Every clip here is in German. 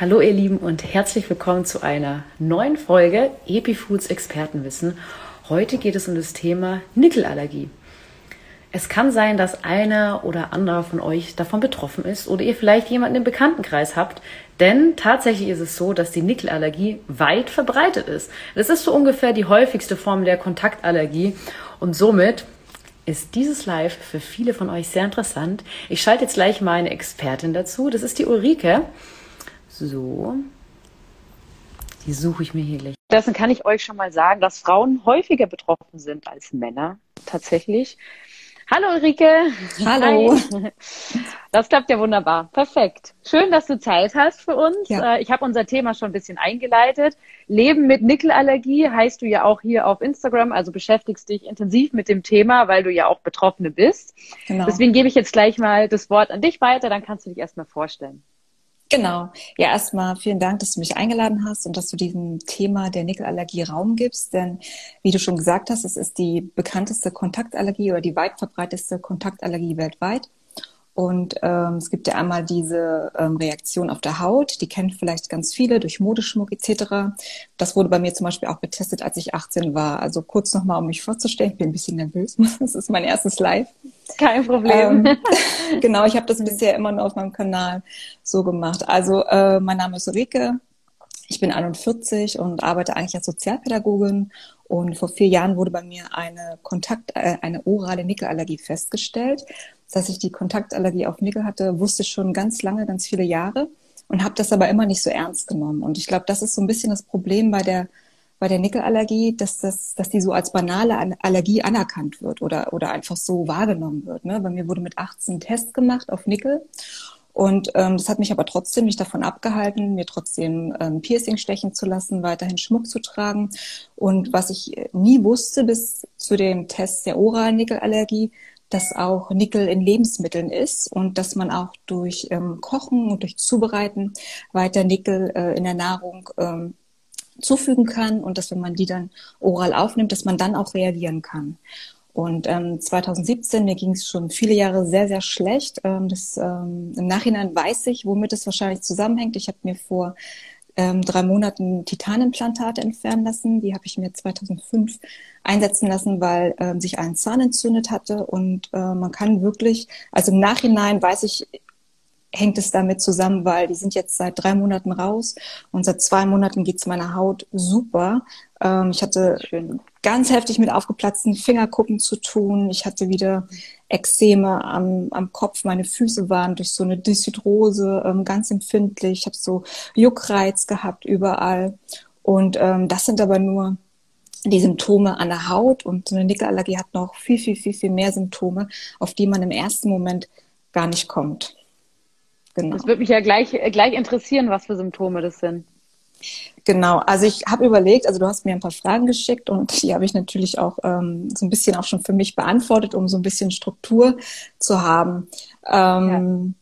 Hallo ihr Lieben und herzlich willkommen zu einer neuen Folge Epifoods Expertenwissen. Heute geht es um das Thema Nickelallergie. Es kann sein, dass einer oder anderer von euch davon betroffen ist oder ihr vielleicht jemanden im Bekanntenkreis habt, denn tatsächlich ist es so, dass die Nickelallergie weit verbreitet ist. Das ist so ungefähr die häufigste Form der Kontaktallergie und somit ist dieses Live für viele von euch sehr interessant. Ich schalte jetzt gleich meine Expertin dazu. Das ist die Ulrike. So. Die suche ich mir hier gleich. Dessen kann ich euch schon mal sagen, dass Frauen häufiger betroffen sind als Männer. Tatsächlich. Hallo Ulrike. Hallo. Hi. Das klappt ja wunderbar. Perfekt. Schön, dass du Zeit hast für uns. Ja. Äh, ich habe unser Thema schon ein bisschen eingeleitet. Leben mit Nickelallergie heißt du ja auch hier auf Instagram, also beschäftigst dich intensiv mit dem Thema, weil du ja auch Betroffene bist. Genau. Deswegen gebe ich jetzt gleich mal das Wort an dich weiter, dann kannst du dich erstmal vorstellen. Genau. Ja, erstmal vielen Dank, dass du mich eingeladen hast und dass du diesem Thema der Nickelallergie Raum gibst. Denn wie du schon gesagt hast, es ist die bekannteste Kontaktallergie oder die weit verbreiteste Kontaktallergie weltweit. Und ähm, es gibt ja einmal diese ähm, Reaktion auf der Haut, die kennen vielleicht ganz viele durch Modeschmuck etc. Das wurde bei mir zum Beispiel auch getestet, als ich 18 war. Also kurz nochmal, um mich vorzustellen, ich bin ein bisschen nervös. Das ist mein erstes Live. Kein Problem. Ähm, genau, ich habe das bisher immer nur auf meinem Kanal so gemacht. Also äh, mein Name ist Ulrike, ich bin 41 und arbeite eigentlich als Sozialpädagogin. Und vor vier Jahren wurde bei mir eine Kontakt, äh, eine orale Nickelallergie festgestellt. Dass ich die Kontaktallergie auf Nickel hatte, wusste ich schon ganz lange, ganz viele Jahre und habe das aber immer nicht so ernst genommen. Und ich glaube, das ist so ein bisschen das Problem bei der bei der Nickelallergie, dass das, dass die so als banale Allergie anerkannt wird oder oder einfach so wahrgenommen wird. Ne? Bei mir wurde mit 18 Test gemacht auf Nickel und ähm, das hat mich aber trotzdem nicht davon abgehalten, mir trotzdem ähm, Piercing stechen zu lassen, weiterhin Schmuck zu tragen. Und was ich nie wusste bis zu dem Test der oralen Nickelallergie, dass auch Nickel in Lebensmitteln ist und dass man auch durch ähm, Kochen und durch Zubereiten weiter Nickel äh, in der Nahrung ähm, zufügen kann und dass wenn man die dann oral aufnimmt, dass man dann auch reagieren kann. Und ähm, 2017, mir ging es schon viele Jahre sehr, sehr schlecht. Ähm, das, ähm, Im Nachhinein weiß ich, womit es wahrscheinlich zusammenhängt. Ich habe mir vor ähm, drei Monaten Titanimplantate entfernen lassen. Die habe ich mir 2005 einsetzen lassen, weil ähm, sich ein Zahn entzündet hatte. Und äh, man kann wirklich, also im Nachhinein weiß ich, hängt es damit zusammen, weil die sind jetzt seit drei Monaten raus und seit zwei Monaten geht es meiner Haut super. Ähm, ich hatte Schön. Ganz heftig mit aufgeplatzten Fingerkuppen zu tun. Ich hatte wieder Ekzeme am, am Kopf. Meine Füße waren durch so eine Deshydrose ähm, ganz empfindlich. Ich habe so Juckreiz gehabt überall. Und ähm, das sind aber nur die Symptome an der Haut und so eine Nickelallergie hat noch viel, viel, viel, viel mehr Symptome, auf die man im ersten Moment gar nicht kommt. Genau. Das würde mich ja gleich, gleich interessieren, was für Symptome das sind. Genau, also ich habe überlegt, also du hast mir ein paar Fragen geschickt und die habe ich natürlich auch ähm, so ein bisschen auch schon für mich beantwortet, um so ein bisschen Struktur zu haben. Ähm,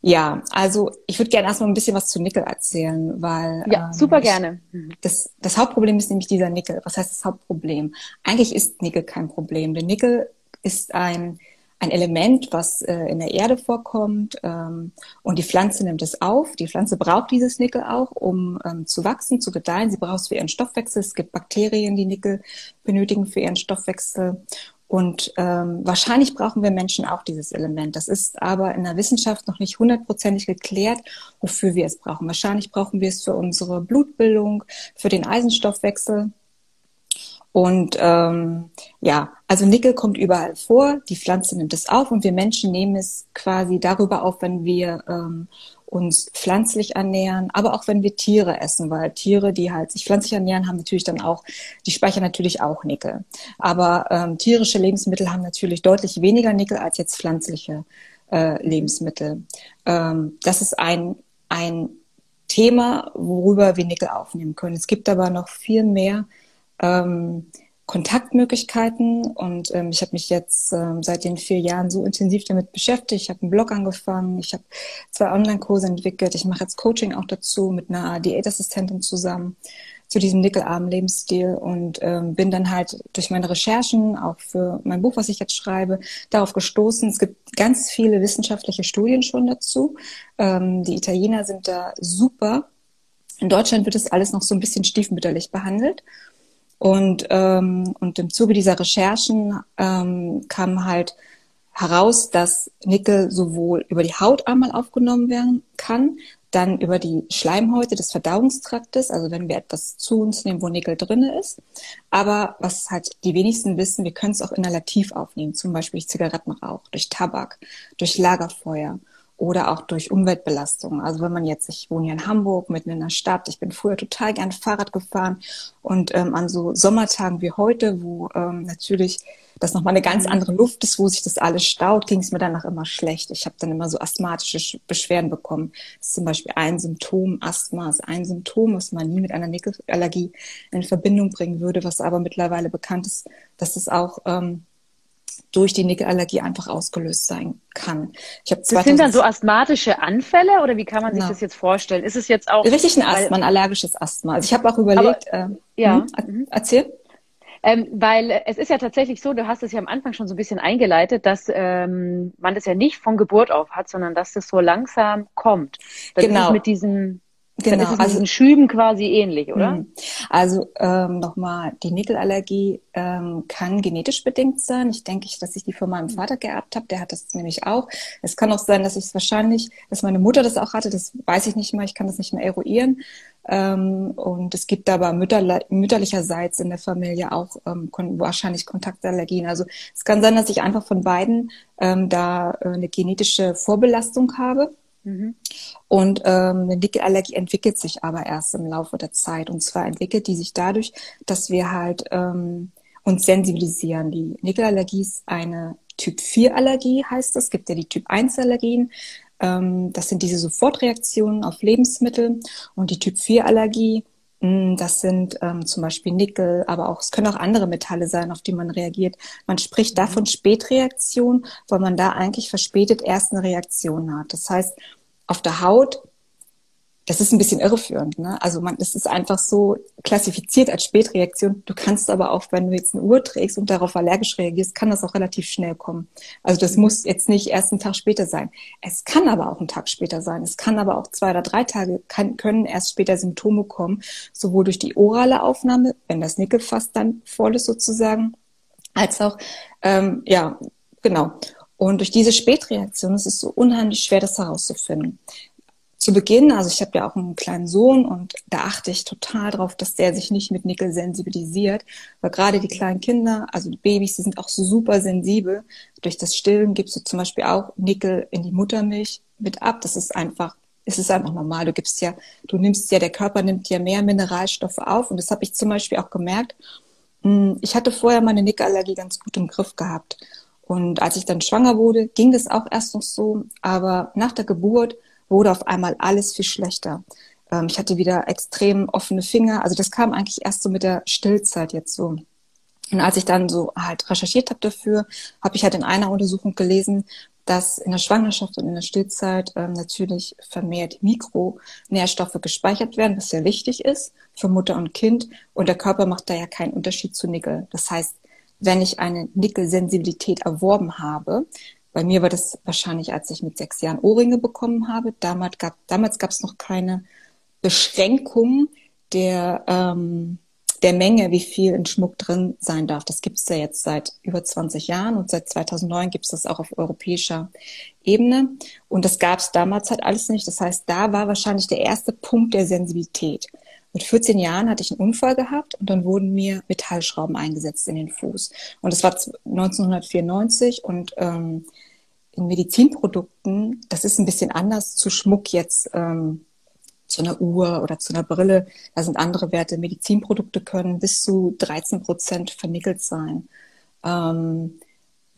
ja. ja. also ich würde gerne erstmal ein bisschen was zu Nickel erzählen, weil ja, ähm, super gerne. Das, das Hauptproblem ist nämlich dieser Nickel. Was heißt das Hauptproblem? Eigentlich ist Nickel kein Problem. Der Nickel ist ein ein Element, was äh, in der Erde vorkommt ähm, und die Pflanze nimmt es auf. Die Pflanze braucht dieses Nickel auch, um ähm, zu wachsen, zu gedeihen. Sie braucht es für ihren Stoffwechsel. Es gibt Bakterien, die Nickel benötigen für ihren Stoffwechsel. Und ähm, wahrscheinlich brauchen wir Menschen auch dieses Element. Das ist aber in der Wissenschaft noch nicht hundertprozentig geklärt, wofür wir es brauchen. Wahrscheinlich brauchen wir es für unsere Blutbildung, für den Eisenstoffwechsel. Und ähm, ja, also Nickel kommt überall vor, die Pflanze nimmt es auf und wir Menschen nehmen es quasi darüber auf, wenn wir ähm, uns pflanzlich ernähren, aber auch wenn wir Tiere essen, weil Tiere, die halt sich pflanzlich ernähren, haben natürlich dann auch, die speichern natürlich auch Nickel. Aber ähm, tierische Lebensmittel haben natürlich deutlich weniger Nickel als jetzt pflanzliche äh, Lebensmittel. Ähm, das ist ein, ein Thema, worüber wir Nickel aufnehmen können. Es gibt aber noch viel mehr ähm, Kontaktmöglichkeiten und ähm, ich habe mich jetzt ähm, seit den vier Jahren so intensiv damit beschäftigt. Ich habe einen Blog angefangen, ich habe zwei Online-Kurse entwickelt, ich mache jetzt Coaching auch dazu mit einer Diätassistentin zusammen zu diesem nickelarmen Lebensstil und ähm, bin dann halt durch meine Recherchen, auch für mein Buch, was ich jetzt schreibe, darauf gestoßen. Es gibt ganz viele wissenschaftliche Studien schon dazu. Ähm, die Italiener sind da super In Deutschland wird das alles noch so ein bisschen stiefmütterlich behandelt. Und, ähm, und im Zuge dieser Recherchen ähm, kam halt heraus, dass Nickel sowohl über die Haut einmal aufgenommen werden kann, dann über die Schleimhäute des Verdauungstraktes, also wenn wir etwas zu uns nehmen, wo Nickel drinne ist. Aber was halt die wenigsten wissen, wir können es auch inhalativ aufnehmen, zum Beispiel durch Zigarettenrauch, durch Tabak, durch Lagerfeuer oder auch durch Umweltbelastung. Also wenn man jetzt, ich wohne hier in Hamburg, mitten in der Stadt, ich bin früher total gern Fahrrad gefahren und ähm, an so Sommertagen wie heute, wo ähm, natürlich das nochmal eine ganz andere Luft ist, wo sich das alles staut, ging es mir danach immer schlecht. Ich habe dann immer so asthmatische Beschwerden bekommen. Das ist zum Beispiel ein Symptom, Asthma ist ein Symptom, was man nie mit einer Nickelallergie in Verbindung bringen würde, was aber mittlerweile bekannt ist, dass es auch ähm, durch die Nickelallergie einfach ausgelöst sein kann. Ich das sind dann so asthmatische Anfälle oder wie kann man sich na. das jetzt vorstellen? Ist es jetzt auch richtig ein Asthma, ein allergisches Asthma? Also ich habe auch überlegt. Aber, äh, ja, hm, erzähl. Ähm, weil es ist ja tatsächlich so, du hast es ja am Anfang schon so ein bisschen eingeleitet, dass ähm, man das ja nicht von Geburt auf hat, sondern dass das so langsam kommt. Das genau. ist mit diesen Genau, Dann ist es also diesen Schüben quasi ähnlich, oder? Hm. Also ähm, nochmal, die Nickelallergie ähm, kann genetisch bedingt sein. Ich denke, dass ich die von meinem Vater geerbt habe. Der hat das nämlich auch. Es kann auch sein, dass ich es wahrscheinlich, dass meine Mutter das auch hatte. Das weiß ich nicht mal. Ich kann das nicht mehr eruieren. Ähm, und es gibt aber mütterle mütterlicherseits in der Familie auch ähm, wahrscheinlich Kontaktallergien. Also es kann sein, dass ich einfach von beiden ähm, da äh, eine genetische Vorbelastung habe. Mhm. Und ähm, eine Nickelallergie entwickelt sich aber erst im Laufe der Zeit. Und zwar entwickelt die sich dadurch, dass wir halt ähm, uns sensibilisieren. Die Nickelallergie ist eine Typ 4 Allergie, heißt es. Es gibt ja die Typ 1 Allergien. Ähm, das sind diese Sofortreaktionen auf Lebensmittel. Und die Typ 4 Allergie, hm, das sind ähm, zum Beispiel Nickel, aber auch es können auch andere Metalle sein, auf die man reagiert. Man spricht da mhm. von Spätreaktion, weil man da eigentlich verspätet erst eine Reaktion hat. Das heißt, auf der Haut das ist ein bisschen irreführend. Ne? Also man, es ist einfach so klassifiziert als Spätreaktion. Du kannst aber auch, wenn du jetzt eine Uhr trägst und darauf allergisch reagierst, kann das auch relativ schnell kommen. Also das muss jetzt nicht erst einen Tag später sein. Es kann aber auch einen Tag später sein. Es kann aber auch zwei oder drei Tage kann, können erst später Symptome kommen, sowohl durch die orale Aufnahme, wenn das Nickelfass dann voll ist sozusagen, als auch ähm, ja genau. Und durch diese Spätreaktion ist es so unheimlich schwer, das herauszufinden zu Beginn, also ich habe ja auch einen kleinen Sohn und da achte ich total drauf, dass der sich nicht mit Nickel sensibilisiert, weil gerade die kleinen Kinder, also die Babys, die sind auch super sensibel. Durch das Stillen gibst du zum Beispiel auch Nickel in die Muttermilch mit ab. Das ist einfach, es ist einfach normal. Du gibst ja, du nimmst ja, der Körper nimmt ja mehr Mineralstoffe auf und das habe ich zum Beispiel auch gemerkt. Hm, ich hatte vorher meine Nickelallergie ganz gut im Griff gehabt. Und als ich dann schwanger wurde, ging das auch erst noch so. Aber nach der Geburt wurde auf einmal alles viel schlechter. Ähm, ich hatte wieder extrem offene Finger. Also das kam eigentlich erst so mit der Stillzeit jetzt so. Und als ich dann so halt recherchiert habe dafür, habe ich halt in einer Untersuchung gelesen, dass in der Schwangerschaft und in der Stillzeit ähm, natürlich vermehrt Mikronährstoffe gespeichert werden, was sehr wichtig ist für Mutter und Kind. Und der Körper macht da ja keinen Unterschied zu Nickel. Das heißt, wenn ich eine Nickelsensibilität erworben habe, bei mir war das wahrscheinlich, als ich mit sechs Jahren Ohrringe bekommen habe. Damals gab damals gab es noch keine Beschränkung der ähm, der Menge, wie viel in Schmuck drin sein darf. Das gibt es ja jetzt seit über 20 Jahren und seit 2009 gibt es das auch auf europäischer Ebene. Und das gab es damals halt alles nicht. Das heißt, da war wahrscheinlich der erste Punkt der Sensibilität. Mit 14 Jahren hatte ich einen Unfall gehabt und dann wurden mir Metallschrauben eingesetzt in den Fuß. Und das war 1994 und ähm, in Medizinprodukten, das ist ein bisschen anders zu Schmuck jetzt, ähm, zu einer Uhr oder zu einer Brille. Da sind andere Werte. Medizinprodukte können bis zu 13 Prozent vernickelt sein. Ähm,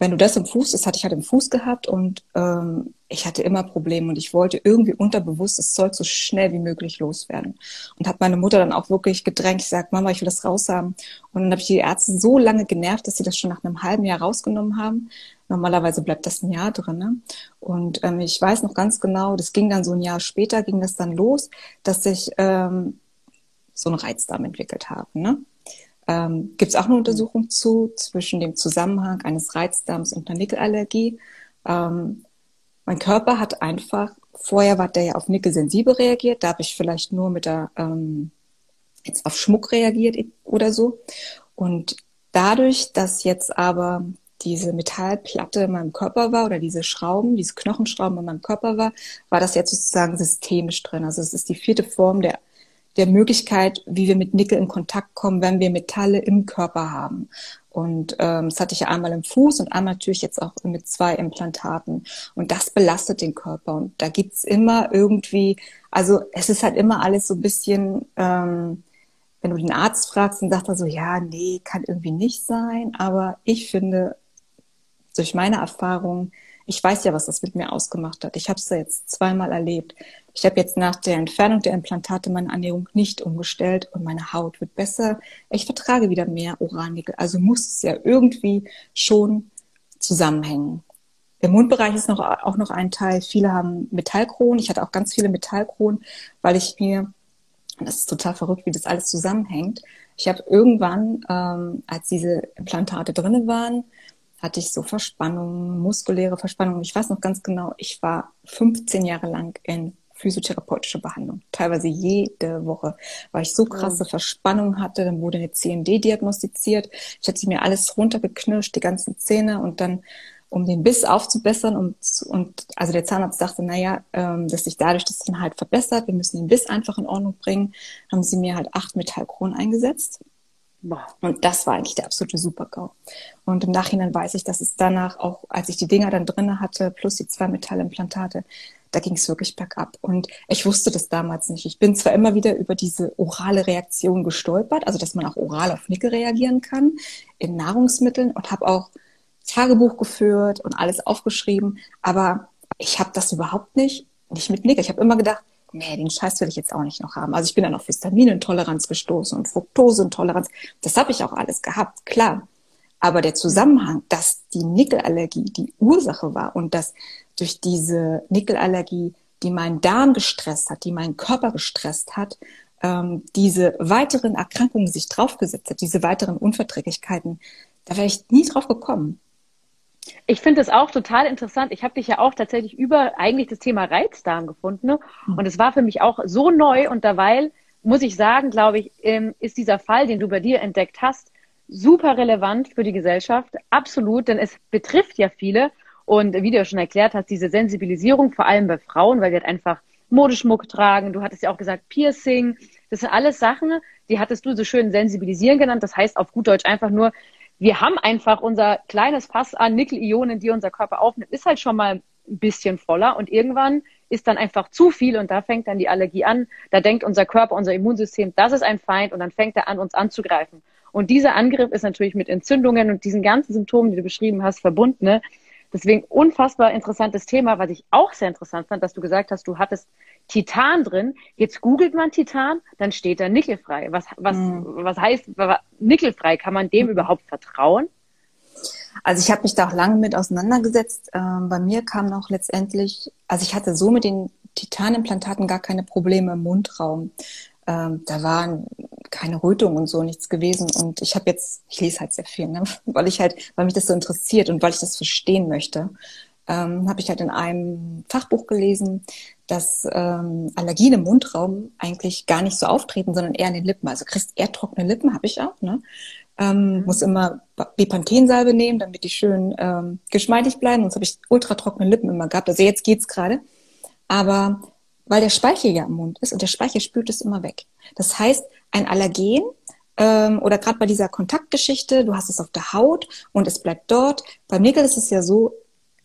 wenn du das im Fuß, das hatte ich halt im Fuß gehabt und ähm, ich hatte immer Probleme und ich wollte irgendwie unterbewusst das Zeug so schnell wie möglich loswerden. Und habe meine Mutter dann auch wirklich gedrängt, ich sag, Mama, ich will das raushaben. Und dann habe ich die Ärzte so lange genervt, dass sie das schon nach einem halben Jahr rausgenommen haben. Normalerweise bleibt das ein Jahr drin. Ne? Und ähm, ich weiß noch ganz genau, das ging dann so ein Jahr später, ging das dann los, dass ich ähm, so einen Reizdarm entwickelt habe. Ne? Ähm, Gibt es auch eine Untersuchung zu zwischen dem Zusammenhang eines Reizdarms und einer Nickelallergie? Ähm, mein Körper hat einfach vorher war der ja auf Nickel sensibel reagiert, da habe ich vielleicht nur mit der ähm, jetzt auf Schmuck reagiert oder so. Und dadurch, dass jetzt aber diese Metallplatte in meinem Körper war oder diese Schrauben, diese Knochenschrauben in meinem Körper war, war das jetzt sozusagen systemisch drin. Also es ist die vierte Form der, der Möglichkeit, wie wir mit Nickel in Kontakt kommen, wenn wir Metalle im Körper haben. Und ähm, das hatte ich ja einmal im Fuß und einmal natürlich jetzt auch mit zwei Implantaten. Und das belastet den Körper. Und da gibt's immer irgendwie, also es ist halt immer alles so ein bisschen, ähm, wenn du den Arzt fragst, dann sagt er so, ja, nee, kann irgendwie nicht sein. Aber ich finde, durch meine Erfahrung, ich weiß ja, was das mit mir ausgemacht hat. Ich habe es ja jetzt zweimal erlebt. Ich habe jetzt nach der Entfernung der Implantate meine Ernährung nicht umgestellt und meine Haut wird besser. Ich vertrage wieder mehr Oralnickel. Also muss es ja irgendwie schon zusammenhängen. Im Mundbereich ist noch, auch noch ein Teil. Viele haben Metallkronen. Ich hatte auch ganz viele Metallkronen, weil ich mir, das ist total verrückt, wie das alles zusammenhängt. Ich habe irgendwann, ähm, als diese Implantate drinnen waren, hatte ich so Verspannungen, muskuläre Verspannungen. Ich weiß noch ganz genau, ich war 15 Jahre lang in physiotherapeutische Behandlung. Teilweise jede Woche, weil ich so krasse Verspannungen hatte. Dann wurde eine CMD diagnostiziert. Ich hatte mir alles runtergeknirscht, die ganzen Zähne und dann um den Biss aufzubessern und, und also der Zahnarzt sagte, naja, ähm, dass sich dadurch das dann halt verbessert, wir müssen den Biss einfach in Ordnung bringen, haben sie mir halt acht Metallkronen eingesetzt. Und das war eigentlich der absolute Super-GAU. Und im Nachhinein weiß ich, dass es danach auch, als ich die Dinger dann drinne hatte, plus die zwei Metallimplantate, da ging es wirklich bergab. Und ich wusste das damals nicht. Ich bin zwar immer wieder über diese orale Reaktion gestolpert, also dass man auch oral auf Nickel reagieren kann in Nahrungsmitteln und habe auch Tagebuch geführt und alles aufgeschrieben, aber ich habe das überhaupt nicht, nicht mit Nickel. Ich habe immer gedacht, nee, den Scheiß will ich jetzt auch nicht noch haben. Also ich bin dann auf Histaminintoleranz gestoßen und Fructoseintoleranz. Das habe ich auch alles gehabt, klar. Aber der Zusammenhang, dass die Nickelallergie die Ursache war und dass durch diese Nickelallergie, die meinen Darm gestresst hat, die meinen Körper gestresst hat, ähm, diese weiteren Erkrankungen sich draufgesetzt hat, diese weiteren Unverträglichkeiten, da wäre ich nie drauf gekommen. Ich finde es auch total interessant. Ich habe dich ja auch tatsächlich über eigentlich das Thema Reizdarm gefunden. Ne? Hm. Und es war für mich auch so neu. Und derweil muss ich sagen, glaube ich, ähm, ist dieser Fall, den du bei dir entdeckt hast, super relevant für die Gesellschaft. Absolut, denn es betrifft ja viele. Und wie du ja schon erklärt hast, diese Sensibilisierung, vor allem bei Frauen, weil die halt einfach Modeschmuck tragen. Du hattest ja auch gesagt Piercing. Das sind alles Sachen, die hattest du so schön sensibilisieren genannt. Das heißt auf gut Deutsch einfach nur, wir haben einfach unser kleines Fass an Nickel-Ionen, die unser Körper aufnimmt, ist halt schon mal ein bisschen voller und irgendwann ist dann einfach zu viel und da fängt dann die Allergie an. Da denkt unser Körper, unser Immunsystem, das ist ein Feind und dann fängt er an, uns anzugreifen. Und dieser Angriff ist natürlich mit Entzündungen und diesen ganzen Symptomen, die du beschrieben hast, verbunden. Ne? Deswegen unfassbar interessantes Thema, was ich auch sehr interessant fand, dass du gesagt hast, du hattest Titan drin. Jetzt googelt man Titan, dann steht da nickelfrei. Was, was, mhm. was heißt nickelfrei? Kann man dem mhm. überhaupt vertrauen? Also ich habe mich da auch lange mit auseinandergesetzt. Ähm, bei mir kam noch letztendlich, also ich hatte so mit den Titanimplantaten gar keine Probleme im Mundraum. Ähm, da waren keine Rötung und so nichts gewesen. Und ich habe jetzt, ich lese halt sehr viel, ne? weil ich halt, weil mich das so interessiert und weil ich das verstehen möchte ähm, habe ich halt in einem Fachbuch gelesen, dass ähm, Allergien im Mundraum eigentlich gar nicht so auftreten, sondern eher an den Lippen. Also kriegst eher trockene Lippen, habe ich auch. Ne? Ähm, mhm. Muss immer Bepanthensalbe nehmen, damit die schön ähm, geschmeidig bleiben. Sonst habe ich ultra trockene Lippen immer gehabt. Also jetzt geht's gerade. Aber weil der Speichel ja im Mund ist und der Speichel spült es immer weg. Das heißt, ein Allergen ähm, oder gerade bei dieser Kontaktgeschichte, du hast es auf der Haut und es bleibt dort. Beim Nickel ist es ja so,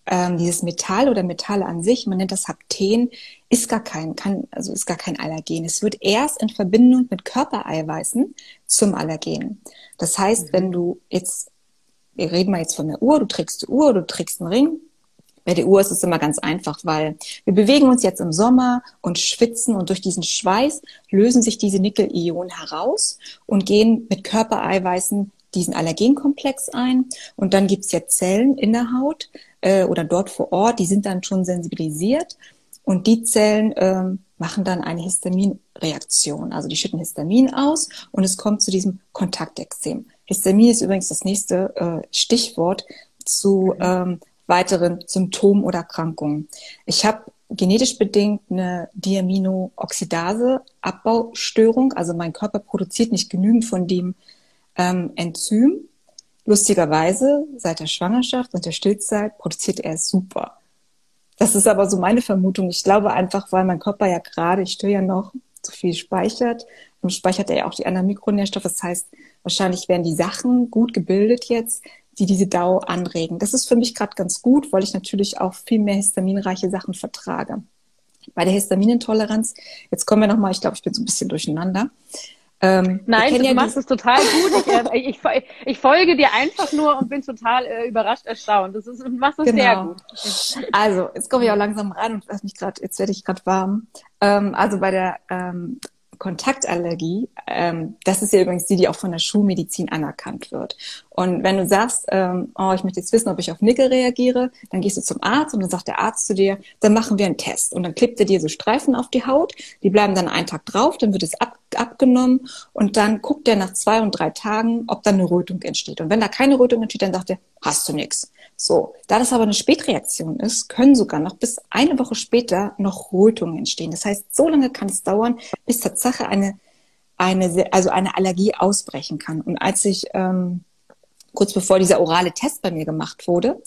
ähm, dieses Metall oder Metalle an sich, man nennt das Hapten, ist gar kein, kann, also ist gar kein Allergen. Es wird erst in Verbindung mit Körpereiweißen zum Allergen. Das heißt, mhm. wenn du jetzt, wir reden mal jetzt von der Uhr, du trägst die Uhr, du trägst einen Ring. Bei der Uhr ist es immer ganz einfach, weil wir bewegen uns jetzt im Sommer und schwitzen und durch diesen Schweiß lösen sich diese Nickel-Ionen heraus und gehen mit Körpereiweißen diesen Allergenkomplex ein. Und dann gibt's ja Zellen in der Haut, äh, oder dort vor Ort, die sind dann schon sensibilisiert und die Zellen ähm, machen dann eine Histaminreaktion. Also die schütten Histamin aus und es kommt zu diesem Kontaktexem. Histamin ist übrigens das nächste äh, Stichwort zu ähm, weiteren Symptomen oder Erkrankungen. Ich habe genetisch bedingt eine Diaminooxidase-Abbaustörung. Also mein Körper produziert nicht genügend von dem ähm, Enzym. Lustigerweise, seit der Schwangerschaft und der Stillzeit produziert er es super. Das ist aber so meine Vermutung. Ich glaube einfach, weil mein Körper ja gerade, ich störe ja noch, so viel speichert. Dann speichert er ja auch die anderen Mikronährstoffe. Das heißt, wahrscheinlich werden die Sachen gut gebildet jetzt, die diese DAO anregen. Das ist für mich gerade ganz gut, weil ich natürlich auch viel mehr histaminreiche Sachen vertrage. Bei der Histaminintoleranz, jetzt kommen wir nochmal, ich glaube, ich bin so ein bisschen durcheinander. Ähm, Nein, du ja machst es total gut. Ich, äh, ich, ich, folge dir einfach nur und bin total äh, überrascht, erstaunt. Das ist, machst es genau. sehr gut. Also, jetzt komme ich auch langsam rein und lass mich gerade, jetzt werde ich gerade warm. Ähm, also bei der ähm, Kontaktallergie, ähm, das ist ja übrigens die, die auch von der Schulmedizin anerkannt wird. Und wenn du sagst, ähm, oh, ich möchte jetzt wissen, ob ich auf Nickel reagiere, dann gehst du zum Arzt und dann sagt der Arzt zu dir, dann machen wir einen Test. Und dann klebt er dir so Streifen auf die Haut, die bleiben dann einen Tag drauf, dann wird es ab, abgenommen und dann guckt er nach zwei und drei Tagen, ob dann eine Rötung entsteht. Und wenn da keine Rötung entsteht, dann sagt er, hast du nichts. So, da das aber eine Spätreaktion ist, können sogar noch bis eine Woche später noch Rötungen entstehen. Das heißt, so lange kann es dauern, bis Tatsache eine, eine, also eine Allergie ausbrechen kann. Und als ich ähm, kurz bevor dieser orale Test bei mir gemacht wurde,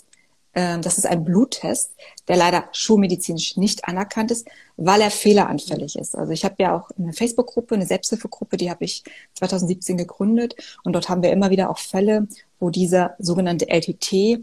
ähm, das ist ein Bluttest, der leider schulmedizinisch nicht anerkannt ist, weil er fehleranfällig ist. Also ich habe ja auch eine Facebook-Gruppe, eine Selbsthilfegruppe, die habe ich 2017 gegründet und dort haben wir immer wieder auch Fälle, wo dieser sogenannte LTT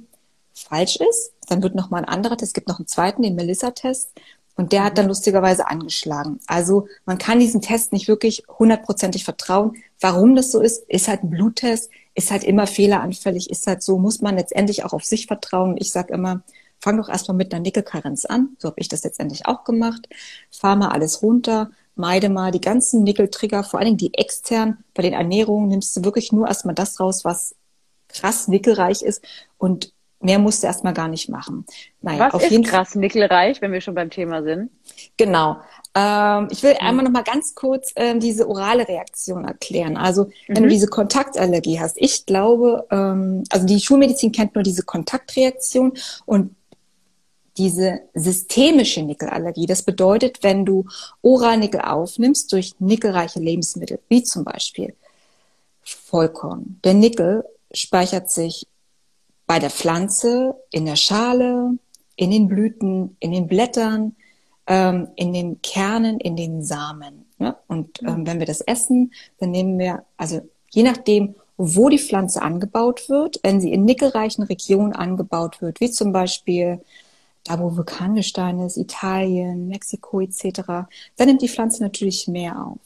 falsch ist. Dann wird noch mal ein anderer Test, es gibt noch einen zweiten, den Melissa-Test. Und der hat dann mhm. lustigerweise angeschlagen. Also man kann diesen Test nicht wirklich hundertprozentig vertrauen. Warum das so ist, ist halt ein Bluttest, ist halt immer fehleranfällig, ist halt so, muss man letztendlich auch auf sich vertrauen. Ich sage immer, fang doch erstmal mit einer Nickelkarenz an. So habe ich das letztendlich auch gemacht. Fahr mal alles runter, meide mal die ganzen Nickeltrigger, vor allen Dingen die extern. Bei den Ernährungen nimmst du wirklich nur erstmal das raus, was krass nickelreich ist und Mehr musst du erstmal gar nicht machen. Naja, Was auf ist jeden krass nickelreich, wenn wir schon beim Thema sind? Genau. Ähm, ich will mhm. einmal noch mal ganz kurz ähm, diese orale Reaktion erklären. Also wenn mhm. du diese Kontaktallergie hast, ich glaube, ähm, also die Schulmedizin kennt nur diese Kontaktreaktion und diese systemische Nickelallergie. Das bedeutet, wenn du oral Nickel aufnimmst durch nickelreiche Lebensmittel, wie zum Beispiel Vollkorn. Der Nickel speichert sich bei der Pflanze, in der Schale, in den Blüten, in den Blättern, ähm, in den Kernen, in den Samen. Ne? Und ähm, wenn wir das essen, dann nehmen wir, also je nachdem, wo die Pflanze angebaut wird, wenn sie in nickelreichen Regionen angebaut wird, wie zum Beispiel da, wo Vulkangestein ist, Italien, Mexiko etc., dann nimmt die Pflanze natürlich mehr auf.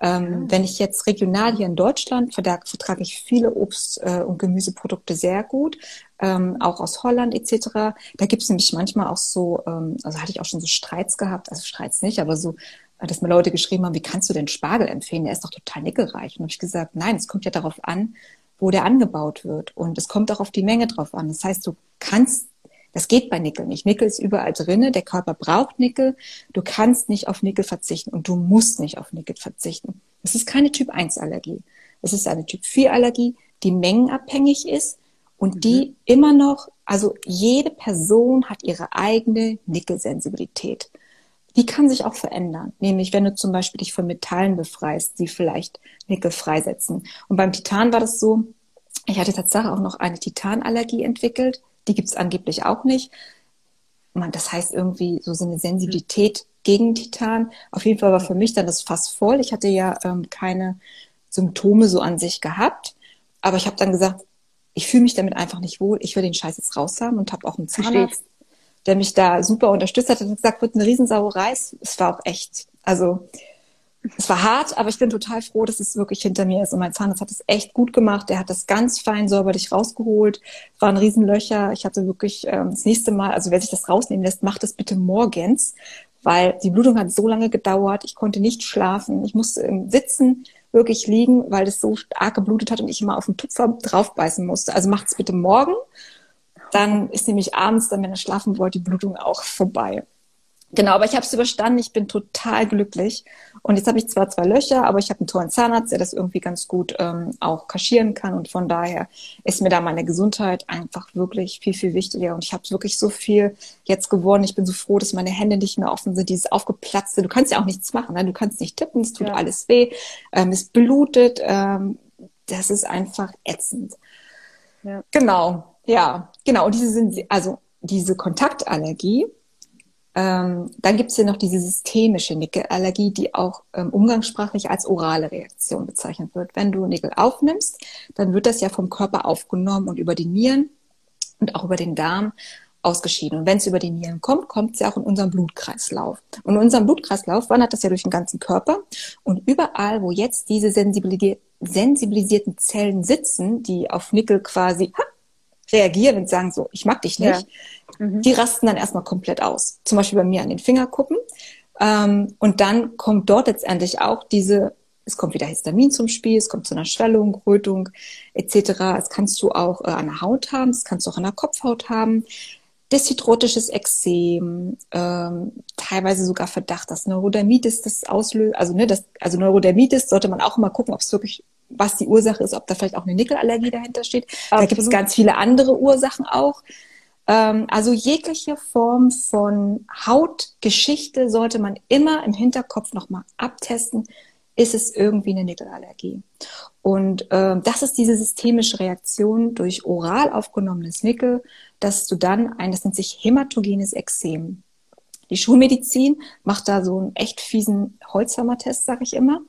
Ähm, ah. Wenn ich jetzt regional hier in Deutschland vertrage, vertrage ich viele Obst- äh, und Gemüseprodukte sehr gut, ähm, auch aus Holland etc. Da gibt es nämlich manchmal auch so, ähm, also hatte ich auch schon so Streits gehabt, also Streits nicht, aber so, dass mir Leute geschrieben haben, wie kannst du denn Spargel empfehlen? Der ist doch total nickelreich. Und habe ich gesagt, nein, es kommt ja darauf an, wo der angebaut wird. Und es kommt auch auf die Menge drauf an. Das heißt, du kannst das geht bei Nickel nicht. Nickel ist überall drinne. Der Körper braucht Nickel. Du kannst nicht auf Nickel verzichten und du musst nicht auf Nickel verzichten. Es ist keine Typ 1 Allergie. Es ist eine Typ 4 Allergie, die mengenabhängig ist und die mhm. immer noch, also jede Person hat ihre eigene Nickelsensibilität. Die kann sich auch verändern. Nämlich, wenn du zum Beispiel dich von Metallen befreist, die vielleicht Nickel freisetzen. Und beim Titan war das so, ich hatte tatsächlich auch noch eine Titanallergie entwickelt. Die gibt es angeblich auch nicht. Man, das heißt irgendwie so, so eine Sensibilität gegen Titan. Auf jeden Fall war für mich dann das Fass voll. Ich hatte ja ähm, keine Symptome so an sich gehabt. Aber ich habe dann gesagt, ich fühle mich damit einfach nicht wohl. Ich will den Scheiß jetzt raus haben und habe auch einen Zahnarzt, der mich da super unterstützt hat und gesagt, wird eine Riesensauerei. Es war auch echt, also es war hart, aber ich bin total froh, dass es wirklich hinter mir ist. Und mein Zahnarzt hat es echt gut gemacht. Der hat das ganz fein säuberlich rausgeholt. Es waren Riesenlöcher. Ich hatte wirklich ähm, das nächste Mal, also wer sich das rausnehmen lässt, macht das bitte morgens, weil die Blutung hat so lange gedauert. Ich konnte nicht schlafen. Ich musste im Sitzen wirklich liegen, weil es so stark geblutet hat und ich immer auf den Tupfer draufbeißen musste. Also macht es bitte morgen. Dann ist nämlich abends, dann wenn er schlafen wollte, die Blutung auch vorbei. Genau, aber ich habe es überstanden. Ich bin total glücklich. Und jetzt habe ich zwar zwei Löcher, aber ich habe einen tollen Zahnarzt, der das irgendwie ganz gut ähm, auch kaschieren kann. Und von daher ist mir da meine Gesundheit einfach wirklich viel, viel wichtiger. Und ich habe wirklich so viel jetzt geworden. Ich bin so froh, dass meine Hände nicht mehr offen sind, dieses aufgeplatzte. Du kannst ja auch nichts machen. Ne? Du kannst nicht tippen, es tut ja. alles weh, ähm, es blutet. Ähm, das ist einfach ätzend. Ja. Genau, ja, genau. Und diese sind, also diese Kontaktallergie, ähm, dann gibt es hier noch diese systemische Nickelallergie, die auch ähm, umgangssprachlich als orale Reaktion bezeichnet wird. Wenn du Nickel aufnimmst, dann wird das ja vom Körper aufgenommen und über die Nieren und auch über den Darm ausgeschieden. Und wenn es über die Nieren kommt, kommt es ja auch in unseren Blutkreislauf. Und in unserem Blutkreislauf wandert das ja durch den ganzen Körper. Und überall, wo jetzt diese sensibilisierten Zellen sitzen, die auf Nickel quasi ha, reagieren und sagen so, ich mag dich nicht, ja. mhm. die rasten dann erstmal komplett aus. Zum Beispiel bei mir an den Fingerkuppen. Ähm, und dann kommt dort letztendlich auch diese, es kommt wieder Histamin zum Spiel, es kommt zu einer Schwellung, Rötung etc. Das kannst du auch äh, an der Haut haben, das kannst du auch an der Kopfhaut haben. Deshydrotisches Exem, ähm, teilweise sogar Verdacht, dass Neurodermitis das auslöst. Also, ne, das, also Neurodermitis sollte man auch immer gucken, ob es wirklich was die Ursache ist, ob da vielleicht auch eine Nickelallergie dahinter steht. Absolut. Da gibt es ganz viele andere Ursachen auch. Ähm, also jegliche Form von Hautgeschichte sollte man immer im Hinterkopf nochmal abtesten. Ist es irgendwie eine Nickelallergie? Und ähm, das ist diese systemische Reaktion durch oral aufgenommenes Nickel, dass du dann ein, das nennt sich hämatogenes Exem. Die Schulmedizin macht da so einen echt fiesen Holzhammer-Test, sag ich immer.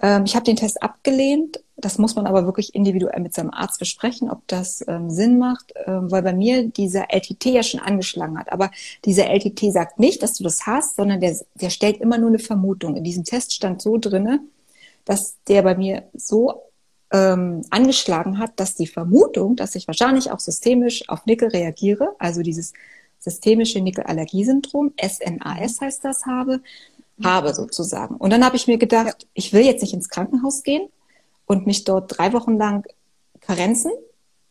Ähm, ich habe den Test abgelehnt. Das muss man aber wirklich individuell mit seinem Arzt besprechen, ob das ähm, Sinn macht, ähm, weil bei mir dieser LTT ja schon angeschlagen hat. Aber dieser LTT sagt nicht, dass du das hast, sondern der, der stellt immer nur eine Vermutung. In diesem Test stand so drinne, dass der bei mir so ähm, angeschlagen hat, dass die Vermutung, dass ich wahrscheinlich auch systemisch auf Nickel reagiere, also dieses systemische Nickelallergiesyndrom, SNAS heißt das, habe, habe sozusagen. Und dann habe ich mir gedacht, ja. ich will jetzt nicht ins Krankenhaus gehen und mich dort drei Wochen lang karenzen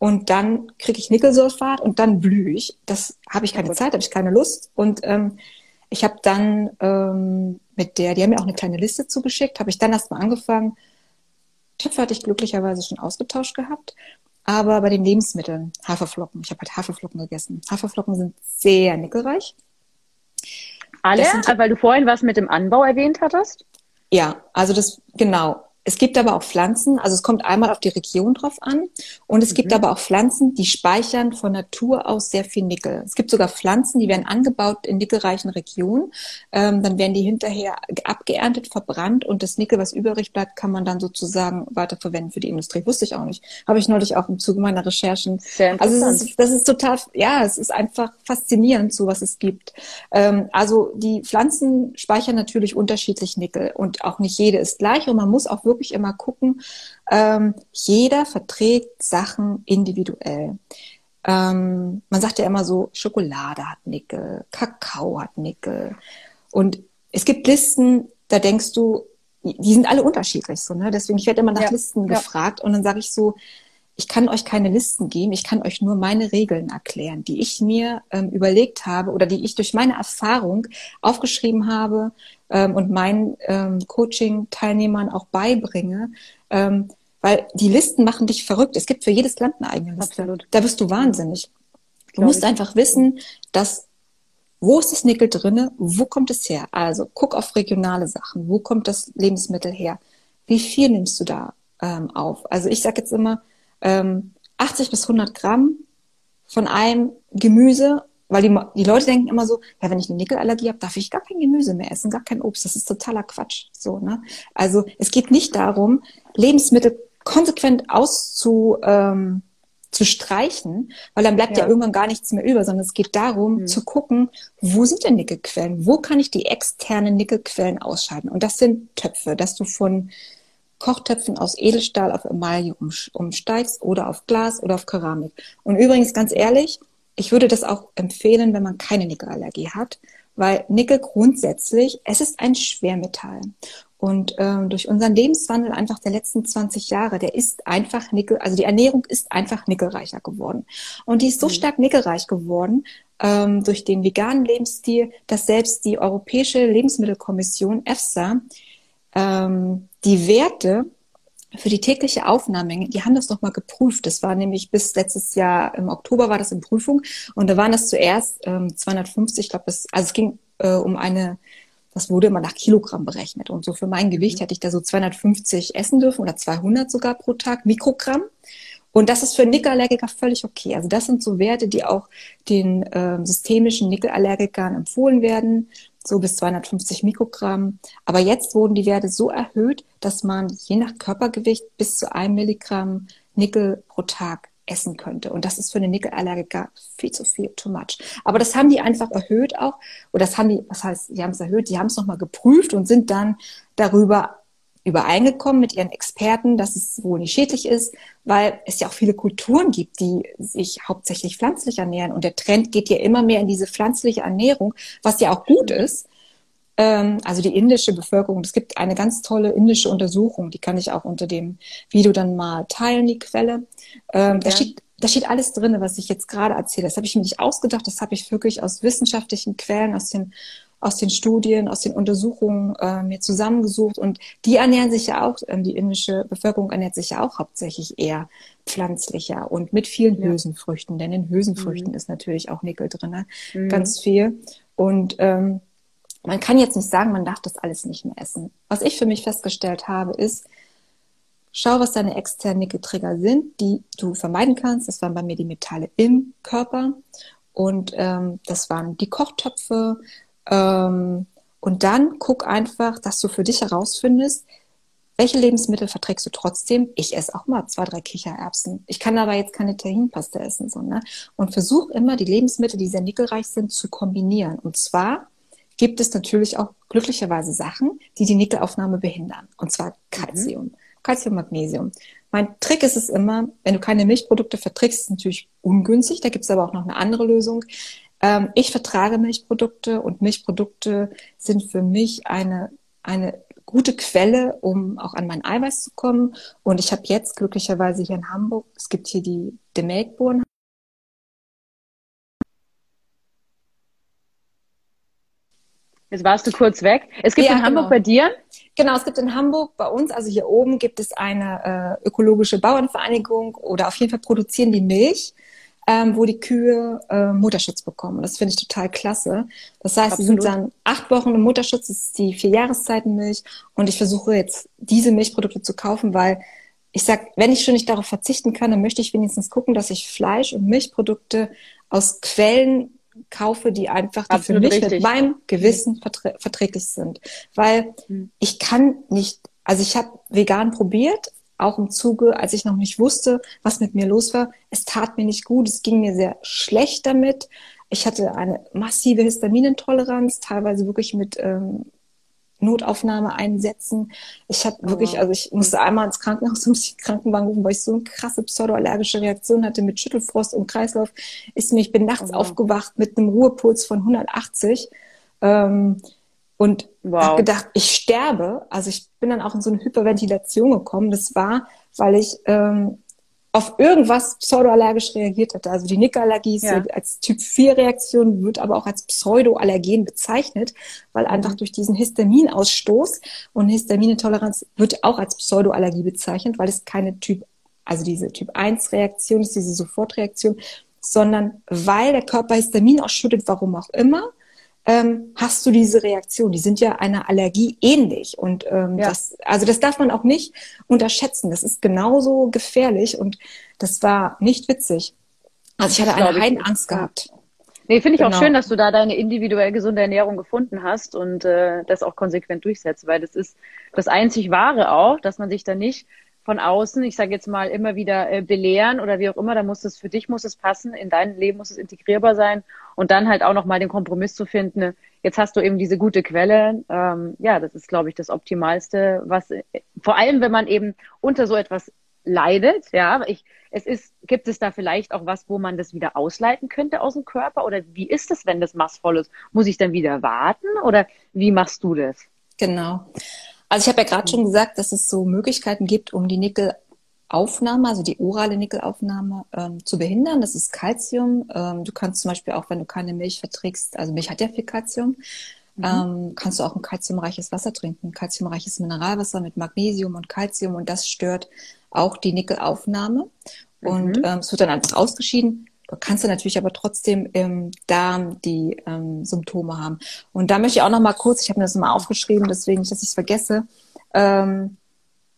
und dann kriege ich Nickelsulfat und dann blühe ich. Das habe ich keine ja, Zeit, habe ich keine Lust. Und ähm, ich habe dann ähm, mit der, die haben mir auch eine kleine Liste zugeschickt, habe ich dann erstmal angefangen. Töpfe hatte ich glücklicherweise schon ausgetauscht gehabt. Aber bei den Lebensmitteln, Haferflocken, ich habe halt Haferflocken gegessen. Haferflocken sind sehr nickelreich. Alle? weil du vorhin was mit dem Anbau erwähnt hattest? Ja, also das, genau. Es gibt aber auch Pflanzen, also es kommt einmal auf die Region drauf an und es mhm. gibt aber auch Pflanzen, die speichern von Natur aus sehr viel Nickel. Es gibt sogar Pflanzen, die werden angebaut in nickelreichen Regionen, ähm, dann werden die hinterher abgeerntet, verbrannt und das Nickel, was übrig bleibt, kann man dann sozusagen weiterverwenden für die Industrie. Wusste ich auch nicht. Habe ich neulich auch im Zuge meiner Recherchen. Sehr also es ist, das ist total, ja, es ist einfach faszinierend, so was es gibt. Ähm, also die Pflanzen speichern natürlich unterschiedlich Nickel und auch nicht jede ist gleich und man muss auch wirklich immer gucken, ähm, jeder verträgt Sachen individuell. Ähm, man sagt ja immer so, Schokolade hat Nickel, Kakao hat Nickel. Und es gibt Listen, da denkst du, die sind alle unterschiedlich so, ne? Deswegen, ich werde immer nach ja, Listen ja. gefragt und dann sage ich so, ich kann euch keine Listen geben, ich kann euch nur meine Regeln erklären, die ich mir ähm, überlegt habe oder die ich durch meine Erfahrung aufgeschrieben habe ähm, und meinen ähm, Coaching-Teilnehmern auch beibringe. Ähm, weil die Listen machen dich verrückt. Es gibt für jedes Land eine eigene Liste. Absolut. Da wirst du wahnsinnig. Du musst einfach wissen, dass wo ist das Nickel drinne? Wo kommt es her? Also guck auf regionale Sachen. Wo kommt das Lebensmittel her? Wie viel nimmst du da ähm, auf? Also ich sage jetzt immer, ähm, 80 bis 100 Gramm von einem Gemüse, weil die, die Leute denken immer so, ja, wenn ich eine Nickelallergie habe, darf ich gar kein Gemüse mehr essen, gar kein Obst. Das ist totaler Quatsch. So, ne? Also es geht nicht darum, Lebensmittel konsequent auszu, ähm, zu streichen, weil dann bleibt ja. ja. irgendwann gar nichts mehr über, sondern es geht darum mhm. zu gucken, wo sind denn Nickelquellen? Wo kann ich die externen Nickelquellen ausschalten? Und das sind Töpfe, dass du von Kochtöpfen aus Edelstahl auf Emaille umsteigst oder auf Glas oder auf Keramik. Und übrigens, ganz ehrlich, ich würde das auch empfehlen, wenn man keine Nickelallergie hat, weil Nickel grundsätzlich, es ist ein Schwermetall. Und ähm, durch unseren Lebenswandel einfach der letzten 20 Jahre, der ist einfach nickel, also die Ernährung ist einfach nickelreicher geworden. Und die ist so mhm. stark nickelreich geworden ähm, durch den veganen Lebensstil, dass selbst die Europäische Lebensmittelkommission EFSA ähm, die Werte für die tägliche Aufnahmemenge, die haben das nochmal geprüft. Das war nämlich bis letztes Jahr im Oktober war das in Prüfung und da waren das zuerst ähm, 250, ich glaube, also es ging äh, um eine das wurde immer nach Kilogramm berechnet. Und so für mein Gewicht mhm. hätte ich da so 250 essen dürfen oder 200 sogar pro Tag Mikrogramm. Und das ist für Nickelallergiker völlig okay. Also das sind so Werte, die auch den äh, systemischen Nickelallergikern empfohlen werden, so bis 250 Mikrogramm. Aber jetzt wurden die Werte so erhöht, dass man je nach Körpergewicht bis zu einem Milligramm Nickel pro Tag essen könnte. Und das ist für eine Nickelallergiker viel zu viel, too much. Aber das haben die einfach erhöht auch. Oder das haben die, was heißt, die haben es erhöht, die haben es nochmal geprüft und sind dann darüber übereingekommen mit ihren Experten, dass es wohl nicht schädlich ist, weil es ja auch viele Kulturen gibt, die sich hauptsächlich pflanzlich ernähren. Und der Trend geht ja immer mehr in diese pflanzliche Ernährung, was ja auch gut ist. Ähm, also die indische Bevölkerung, es gibt eine ganz tolle indische Untersuchung, die kann ich auch unter dem Video dann mal teilen, die Quelle. Ähm, ja. da, steht, da steht alles drin, was ich jetzt gerade erzähle. Das habe ich mir nicht ausgedacht, das habe ich wirklich aus wissenschaftlichen Quellen, aus den aus den Studien, aus den Untersuchungen äh, mir zusammengesucht. Und die ernähren sich ja auch, ähm, die indische Bevölkerung ernährt sich ja auch hauptsächlich eher pflanzlicher und mit vielen ja. Hülsenfrüchten. Denn in Hülsenfrüchten mhm. ist natürlich auch Nickel drin, ne? mhm. ganz viel. Und ähm, man kann jetzt nicht sagen, man darf das alles nicht mehr essen. Was ich für mich festgestellt habe, ist, schau, was deine externen Nickeltrigger sind, die du vermeiden kannst. Das waren bei mir die Metalle im Körper und ähm, das waren die Kochtöpfe. Ähm, und dann guck einfach, dass du für dich herausfindest, welche Lebensmittel verträgst du trotzdem? Ich esse auch mal zwei, drei Kichererbsen. Ich kann aber jetzt keine Tahinpaste essen. So, ne? Und versuch immer, die Lebensmittel, die sehr nickelreich sind, zu kombinieren. Und zwar gibt es natürlich auch glücklicherweise Sachen, die die Nickelaufnahme behindern. Und zwar Calcium. Mhm. Calcium, Magnesium. Mein Trick ist es immer, wenn du keine Milchprodukte verträgst, ist es natürlich ungünstig. Da gibt es aber auch noch eine andere Lösung. Ähm, ich vertrage Milchprodukte und Milchprodukte sind für mich eine, eine gute Quelle, um auch an mein Eiweiß zu kommen. Und ich habe jetzt glücklicherweise hier in Hamburg, es gibt hier die The Melkbohnen Jetzt warst du kurz weg. Es gibt ja, in Hamburg genau. bei dir? Genau, es gibt in Hamburg bei uns, also hier oben gibt es eine äh, ökologische Bauernvereinigung oder auf jeden Fall produzieren die Milch, ähm, wo die Kühe äh, Mutterschutz bekommen. Das finde ich total klasse. Das heißt, sie sind dann acht Wochen im Mutterschutz, das ist die vier Jahreszeitenmilch und ich versuche jetzt diese Milchprodukte zu kaufen, weil ich sag, wenn ich schon nicht darauf verzichten kann, dann möchte ich wenigstens gucken, dass ich Fleisch und Milchprodukte aus Quellen kaufe, die einfach die für mich richtig. mit meinem Gewissen verträ verträglich sind. Weil mhm. ich kann nicht, also ich habe vegan probiert, auch im Zuge, als ich noch nicht wusste, was mit mir los war. Es tat mir nicht gut, es ging mir sehr schlecht damit. Ich hatte eine massive Histaminintoleranz, teilweise wirklich mit ähm, Notaufnahme einsetzen. Ich habe oh. wirklich, also ich musste einmal ins Krankenhaus, musste die Krankenwagen rufen, weil ich so eine krasse pseudoallergische Reaktion hatte mit Schüttelfrost und Kreislauf. Ist mir, ich bin nachts oh. aufgewacht mit einem Ruhepuls von 180 ähm, und wow. habe gedacht, ich sterbe. Also ich bin dann auch in so eine Hyperventilation gekommen. Das war, weil ich ähm, auf irgendwas pseudoallergisch reagiert hatte. Also die Nickelallergie ist ja. als Typ-4-Reaktion, wird aber auch als Pseudoallergen bezeichnet, weil einfach mhm. durch diesen Histaminausstoß und Histaminintoleranz wird auch als Pseudoallergie bezeichnet, weil es keine Typ, also diese Typ-1-Reaktion ist, diese Sofortreaktion, sondern weil der Körper Histamin ausschüttet, warum auch immer, ähm, hast du diese Reaktion. Die sind ja einer Allergie ähnlich. Und ähm, ja. das, also das darf man auch nicht unterschätzen. Das ist genauso gefährlich und das war nicht witzig. Also ich hatte eine Heidenangst gehabt. Nee, finde ich genau. auch schön, dass du da deine individuell gesunde Ernährung gefunden hast und äh, das auch konsequent durchsetzt, weil das ist das einzig Wahre auch, dass man sich da nicht von außen, ich sage jetzt mal, immer wieder äh, belehren oder wie auch immer, da muss es für dich muss es passen, in dein Leben muss es integrierbar sein und dann halt auch nochmal den Kompromiss zu finden. Jetzt hast du eben diese gute Quelle. Ähm, ja, das ist, glaube ich, das Optimalste, was vor allem, wenn man eben unter so etwas leidet, ja, ich, es ist, gibt es da vielleicht auch was, wo man das wieder ausleiten könnte aus dem Körper? Oder wie ist es, wenn das massvoll ist? Muss ich dann wieder warten? Oder wie machst du das? Genau. Also ich habe ja gerade schon gesagt, dass es so Möglichkeiten gibt, um die Nickelaufnahme, also die orale Nickelaufnahme ähm, zu behindern. Das ist Calcium. Ähm, du kannst zum Beispiel auch, wenn du keine Milch verträgst, also Milch hat ja viel Calcium, mhm. ähm, kannst du auch ein calciumreiches Wasser trinken, calciumreiches Mineralwasser mit Magnesium und Calcium und das stört auch die Nickelaufnahme. Und mhm. ähm, es wird dann einfach ausgeschieden. Du kannst du natürlich aber trotzdem im Darm die ähm, Symptome haben. Und da möchte ich auch noch mal kurz, ich habe mir das mal aufgeschrieben, deswegen nicht, dass ich es vergesse, ähm,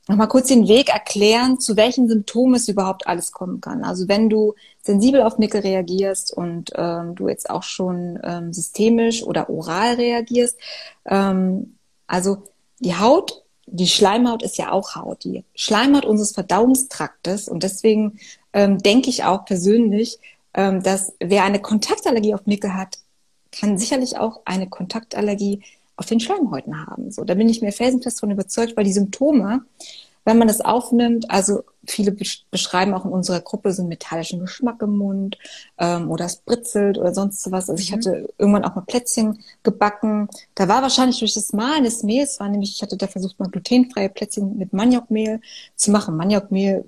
noch mal kurz den Weg erklären, zu welchen Symptomen es überhaupt alles kommen kann. Also wenn du sensibel auf Nickel reagierst und ähm, du jetzt auch schon ähm, systemisch oder oral reagierst, ähm, also die Haut, die Schleimhaut ist ja auch Haut, die Schleimhaut unseres Verdauungstraktes und deswegen ähm, denke ich auch persönlich, ähm, dass wer eine Kontaktallergie auf Nickel hat, kann sicherlich auch eine Kontaktallergie auf den Schleimhäuten haben. So, da bin ich mir felsenfest von überzeugt, weil die Symptome, wenn man das aufnimmt, also viele beschreiben auch in unserer Gruppe so einen metallischen Geschmack im Mund ähm, oder es britzelt oder sonst was. Also ich mhm. hatte irgendwann auch mal Plätzchen gebacken. Da war wahrscheinlich durch das Mahlen des Mehls, war nämlich, ich hatte da versucht mal glutenfreie Plätzchen mit Maniokmehl zu machen. Maniokmehl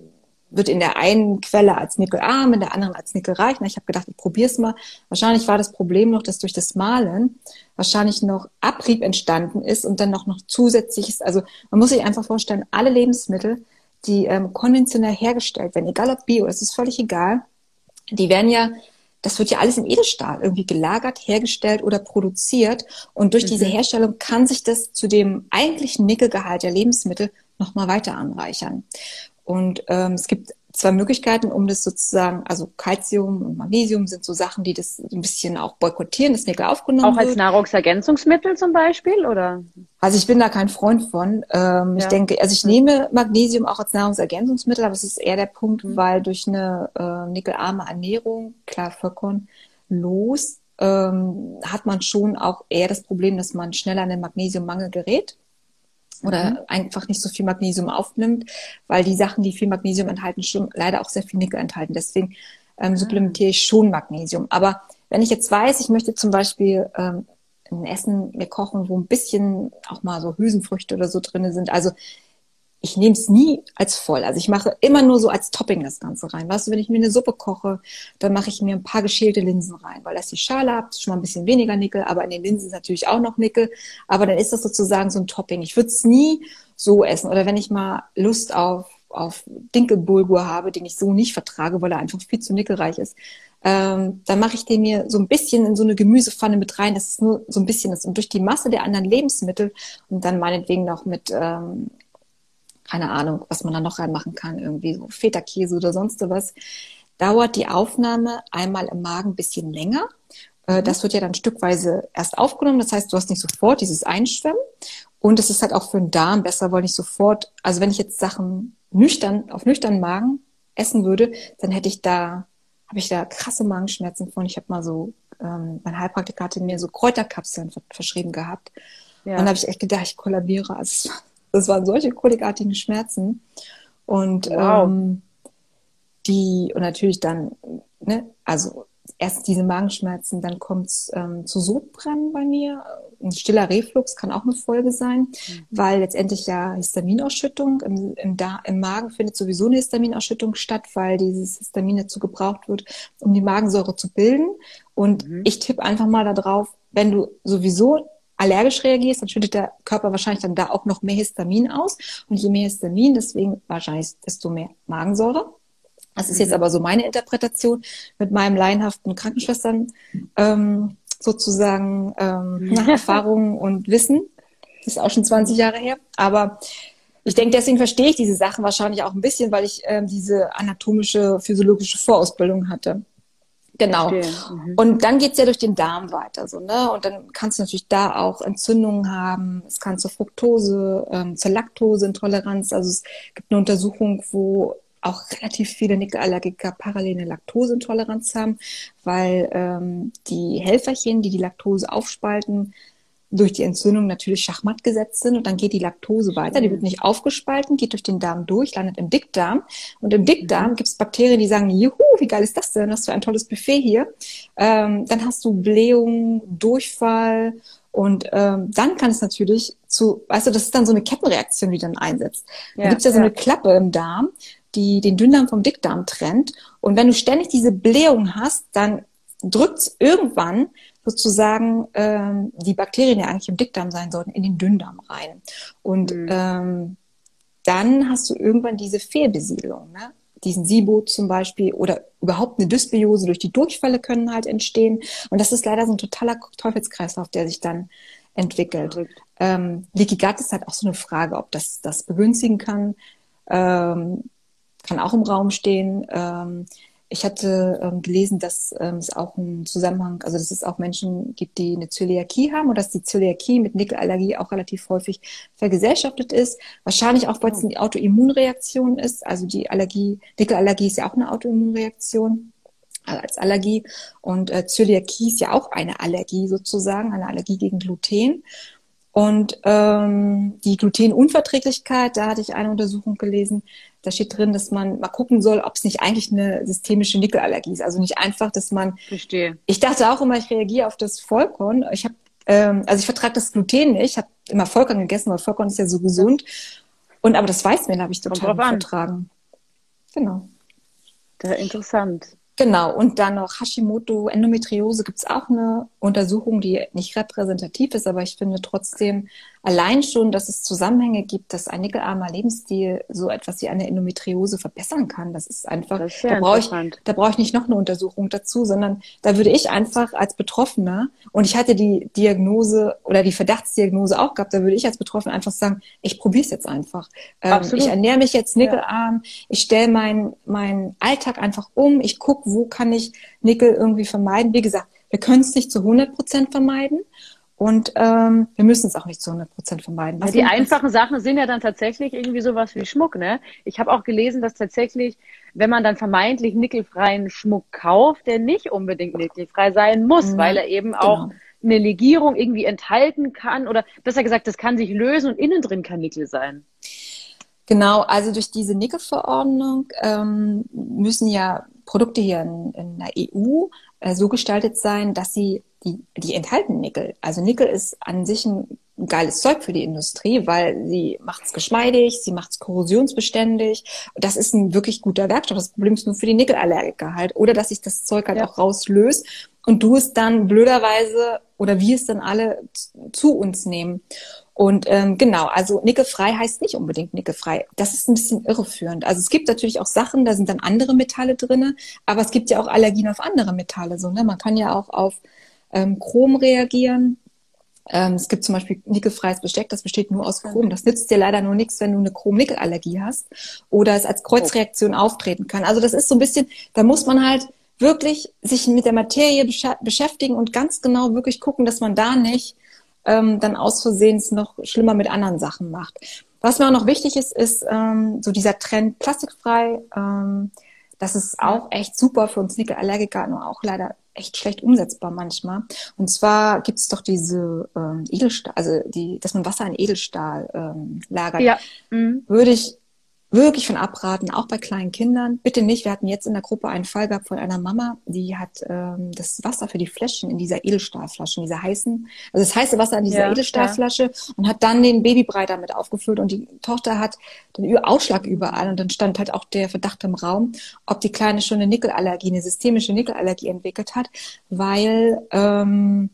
wird in der einen Quelle als nickelarm, in der anderen als nickelreich. Na, ich habe gedacht, ich probiere es mal. Wahrscheinlich war das Problem noch, dass durch das Malen wahrscheinlich noch Abrieb entstanden ist und dann noch, noch zusätzliches. Also man muss sich einfach vorstellen, alle Lebensmittel, die ähm, konventionell hergestellt werden, egal ob Bio, es ist völlig egal, die werden ja das wird ja alles in Edelstahl irgendwie gelagert, hergestellt oder produziert. Und durch mhm. diese Herstellung kann sich das zu dem eigentlichen Nickelgehalt der Lebensmittel nochmal weiter anreichern. Und ähm, es gibt zwei Möglichkeiten, um das sozusagen, also Calcium und Magnesium sind so Sachen, die das ein bisschen auch boykottieren, das Nickel aufgenommen Auch als wird. Nahrungsergänzungsmittel zum Beispiel, oder? Also ich bin da kein Freund von. Ähm, ja. Ich denke, also ich nehme Magnesium auch als Nahrungsergänzungsmittel, aber es ist eher der Punkt, mhm. weil durch eine äh, nickelarme Ernährung, klar, Vollkorn, los, ähm, hat man schon auch eher das Problem, dass man schneller an den Magnesiummangel gerät oder mhm. einfach nicht so viel Magnesium aufnimmt, weil die Sachen, die viel Magnesium enthalten, schon leider auch sehr viel Nickel enthalten. Deswegen ähm, ah. supplementiere ich schon Magnesium. Aber wenn ich jetzt weiß, ich möchte zum Beispiel ähm, ein Essen mir kochen, wo ein bisschen auch mal so Hülsenfrüchte oder so drinne sind, also ich nehme es nie als voll. Also ich mache immer nur so als Topping das Ganze rein. Weißt du, wenn ich mir eine Suppe koche, dann mache ich mir ein paar geschälte Linsen rein, weil das die Schale hat, schon mal ein bisschen weniger Nickel, aber in den Linsen ist natürlich auch noch Nickel. Aber dann ist das sozusagen so ein Topping. Ich würde es nie so essen. Oder wenn ich mal Lust auf, auf Dinkelbulgur habe, den ich so nicht vertrage, weil er einfach viel zu nickelreich ist, ähm, dann mache ich den mir so ein bisschen in so eine Gemüsepfanne mit rein, dass es nur so ein bisschen ist. Und durch die Masse der anderen Lebensmittel und dann meinetwegen noch mit ähm, keine Ahnung, was man da noch reinmachen kann, irgendwie so Feta-Käse oder sonst was, dauert die Aufnahme einmal im Magen ein bisschen länger. Äh, das wird ja dann stückweise erst aufgenommen. Das heißt, du hast nicht sofort dieses Einschwemmen. Und es ist halt auch für den Darm besser, weil nicht sofort, also wenn ich jetzt Sachen nüchtern, auf nüchternen Magen essen würde, dann hätte ich da, habe ich da krasse Magenschmerzen von. Ich habe mal so, ähm, mein Heilpraktiker hatte mir so Kräuterkapseln verschrieben gehabt. Ja. Und dann habe ich echt gedacht, ich kollabiere. Also das waren solche kolikartigen Schmerzen. Und wow. ähm, die, und natürlich dann, ne, also erst diese Magenschmerzen, dann kommt es ähm, zu Sodbrennen bei mir. Ein stiller Reflux kann auch eine Folge sein, mhm. weil letztendlich ja Histaminausschüttung im, im, da im Magen findet sowieso eine Histaminausschüttung statt, weil dieses Histamin dazu gebraucht wird, um die Magensäure zu bilden. Und mhm. ich tippe einfach mal darauf, wenn du sowieso allergisch reagierst, dann schüttet der Körper wahrscheinlich dann da auch noch mehr Histamin aus. Und je mehr Histamin, deswegen wahrscheinlich desto mehr Magensäure. Das ist jetzt mhm. aber so meine Interpretation mit meinem laienhaften Krankenschwestern ähm, sozusagen ähm, nach Erfahrungen und Wissen. Das ist auch schon 20 Jahre her. Aber ich denke, deswegen verstehe ich diese Sachen wahrscheinlich auch ein bisschen, weil ich ähm, diese anatomische, physiologische Vorausbildung hatte. Genau. Mhm. Und dann geht's ja durch den Darm weiter, so, ne? Und dann kannst du natürlich da auch Entzündungen haben. Es kann zur Fructose, ähm, zur Laktoseintoleranz. Also es gibt eine Untersuchung, wo auch relativ viele Nickelallergiker parallel eine Laktoseintoleranz haben, weil ähm, die Helferchen, die die Laktose aufspalten, durch die Entzündung natürlich schachmatt gesetzt sind und dann geht die Laktose weiter. Die wird nicht aufgespalten, geht durch den Darm durch, landet im Dickdarm. Und im Dickdarm mhm. gibt es Bakterien, die sagen, juhu, wie geil ist das denn? Das ist für ein tolles Buffet hier. Ähm, dann hast du Blähung, Durchfall Und ähm, dann kann es natürlich zu, weißt du, das ist dann so eine Kettenreaktion, die dann einsetzt. Ja, da gibt's ja so ja. eine Klappe im Darm, die den Dünndarm vom Dickdarm trennt. Und wenn du ständig diese Blähung hast, dann drückt irgendwann sozusagen ähm, die Bakterien, die eigentlich im Dickdarm sein sollten, in den Dünndarm rein. Und mhm. ähm, dann hast du irgendwann diese Fehlbesiedlung, ne? diesen SIBO zum Beispiel oder überhaupt eine Dysbiose durch die Durchfälle können halt entstehen. Und das ist leider so ein totaler Teufelskreislauf, der sich dann entwickelt. Ähm, Leaky Gut ist halt auch so eine Frage, ob das das begünstigen kann. Ähm, kann auch im Raum stehen. Ähm, ich hatte ähm, gelesen, dass ähm, es auch einen Zusammenhang, also dass es auch Menschen gibt, die eine Zöliakie haben und dass die Zöliakie mit Nickelallergie auch relativ häufig vergesellschaftet ist. Wahrscheinlich auch, weil es eine Autoimmunreaktion ist. Also die Allergie, Nickelallergie ist ja auch eine Autoimmunreaktion äh, als Allergie und äh, Zöliakie ist ja auch eine Allergie sozusagen, eine Allergie gegen Gluten. Und ähm, die Glutenunverträglichkeit, da hatte ich eine Untersuchung gelesen, da steht drin, dass man mal gucken soll, ob es nicht eigentlich eine systemische Nickelallergie ist. Also nicht einfach, dass man. Verstehe. Ich dachte auch immer, ich reagiere auf das Vollkorn. Ich habe, ähm, also ich vertrage das Gluten nicht. Ich habe immer Vollkorn gegessen, weil Vollkorn ist ja so gesund. Und aber das Weißmehl habe ich total vertragen. Genau. Ja, interessant. Genau, und dann noch Hashimoto, Endometriose gibt's auch eine Untersuchung, die nicht repräsentativ ist, aber ich finde trotzdem allein schon, dass es Zusammenhänge gibt, dass ein nickelarmer Lebensstil so etwas wie eine Endometriose verbessern kann. Das ist einfach, das ist da brauche ich, da brauche ich nicht noch eine Untersuchung dazu, sondern da würde ich einfach als Betroffener, und ich hatte die Diagnose oder die Verdachtsdiagnose auch gehabt, da würde ich als Betroffener einfach sagen, ich probiere es jetzt einfach. Ähm, ich ernähre mich jetzt nickelarm, ja. ich stelle meinen mein Alltag einfach um, ich gucke, wo kann ich Nickel irgendwie vermeiden. Wie gesagt, wir können es nicht zu 100 Prozent vermeiden. Und ähm, wir müssen es auch nicht zu 100 Prozent vermeiden. Ja, die einfachen Sachen sind ja dann tatsächlich irgendwie sowas wie Schmuck. Ne? Ich habe auch gelesen, dass tatsächlich, wenn man dann vermeintlich nickelfreien Schmuck kauft, der nicht unbedingt nickelfrei sein muss, ja, weil er eben genau. auch eine Legierung irgendwie enthalten kann. Oder besser gesagt, das kann sich lösen und innen drin kann Nickel sein. Genau, also durch diese Nickelverordnung ähm, müssen ja Produkte hier in, in der EU äh, so gestaltet sein, dass sie die, die enthalten Nickel. Also Nickel ist an sich ein geiles Zeug für die Industrie, weil sie macht es geschmeidig, sie macht es korrosionsbeständig. Das ist ein wirklich guter Werkstoff. Das Problem ist nur für die Nickelallergiker halt. Oder dass sich das Zeug halt ja. auch rauslöst und du es dann blöderweise oder wir es dann alle zu uns nehmen. Und ähm, genau, also nickelfrei heißt nicht unbedingt nickelfrei. Das ist ein bisschen irreführend. Also es gibt natürlich auch Sachen, da sind dann andere Metalle drinne, aber es gibt ja auch Allergien auf andere Metalle. So, ne? Man kann ja auch auf ähm, Chrom reagieren. Ähm, es gibt zum Beispiel nickelfreies Besteck, das besteht nur aus Chrom. Das nützt dir leider nur nichts, wenn du eine Chrom-Nickel-Allergie hast oder es als Kreuzreaktion auftreten kann. Also das ist so ein bisschen, da muss man halt wirklich sich mit der Materie beschäftigen und ganz genau wirklich gucken, dass man da nicht ähm, dann aus Versehen es noch schlimmer mit anderen Sachen macht. Was mir auch noch wichtig ist, ist ähm, so dieser Trend plastikfrei. Ähm, das ist auch echt super für uns Nickelallergiker, nur auch leider echt schlecht umsetzbar manchmal. Und zwar gibt es doch diese ähm, Edelstahl, also die, dass man Wasser in Edelstahl ähm, lagert. Ja. Mhm. Würde ich wirklich von abraten, auch bei kleinen Kindern. Bitte nicht. Wir hatten jetzt in der Gruppe einen Fall gehabt von einer Mama, die hat ähm, das Wasser für die Fläschchen in dieser Edelstahlflasche, in dieser heißen, also das heiße Wasser in dieser ja, Edelstahlflasche ja. und hat dann den Babybrei damit aufgefüllt und die Tochter hat den Ausschlag überall und dann stand halt auch der Verdacht im Raum, ob die Kleine schon eine Nickelallergie, eine systemische Nickelallergie entwickelt hat, weil ähm,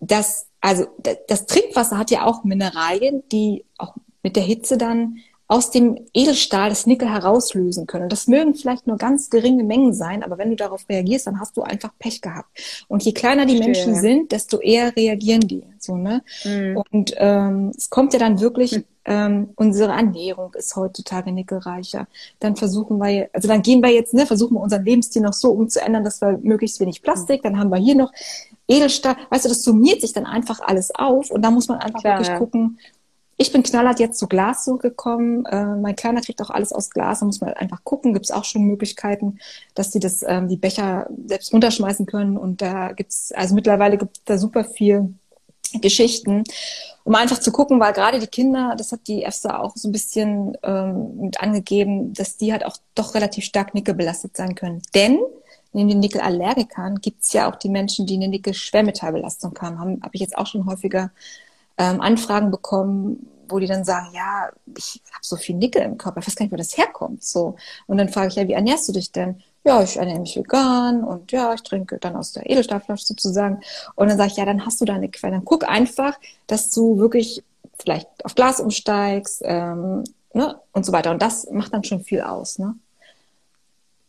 das, also das Trinkwasser hat ja auch Mineralien, die auch mit der Hitze dann aus dem Edelstahl das Nickel herauslösen können. das mögen vielleicht nur ganz geringe Mengen sein, aber wenn du darauf reagierst, dann hast du einfach Pech gehabt. Und je kleiner die Verstehe. Menschen sind, desto eher reagieren die. So, ne? Mhm. Und ähm, es kommt ja dann wirklich, mhm. ähm, unsere Ernährung ist heutzutage nickelreicher. Dann versuchen wir, also dann gehen wir jetzt, ne, versuchen wir unseren Lebensstil noch so umzuändern, dass wir möglichst wenig Plastik, mhm. dann haben wir hier noch Edelstahl. Weißt du, das summiert sich dann einfach alles auf und da muss man einfach Klar, wirklich ja. gucken, ich bin knallhart jetzt zu Glas gekommen. Äh, mein Kleiner kriegt auch alles aus Glas. Da muss man halt einfach gucken. Gibt es auch schon Möglichkeiten, dass sie das, ähm, die Becher selbst runterschmeißen können. Und da gibt's also mittlerweile gibt da super viel Geschichten, um einfach zu gucken, weil gerade die Kinder, das hat die EFSA auch so ein bisschen ähm, mit angegeben, dass die halt auch doch relativ stark nickelbelastet sein können. Denn neben den Nickelallergikern gibt es ja auch die Menschen, die eine Nickel-Schwermetallbelastung haben. Habe hab ich jetzt auch schon häufiger ähm, Anfragen bekommen, wo die dann sagen, ja, ich habe so viel Nickel im Körper, ich weiß gar nicht, wo das herkommt. So. Und dann frage ich ja, wie ernährst du dich denn? Ja, ich ernähre mich vegan und ja, ich trinke dann aus der Edelstahlflasche sozusagen. Und dann sage ich, ja, dann hast du da eine Quelle. Dann guck einfach, dass du wirklich vielleicht auf Glas umsteigst ähm, ne? und so weiter. Und das macht dann schon viel aus. Ne?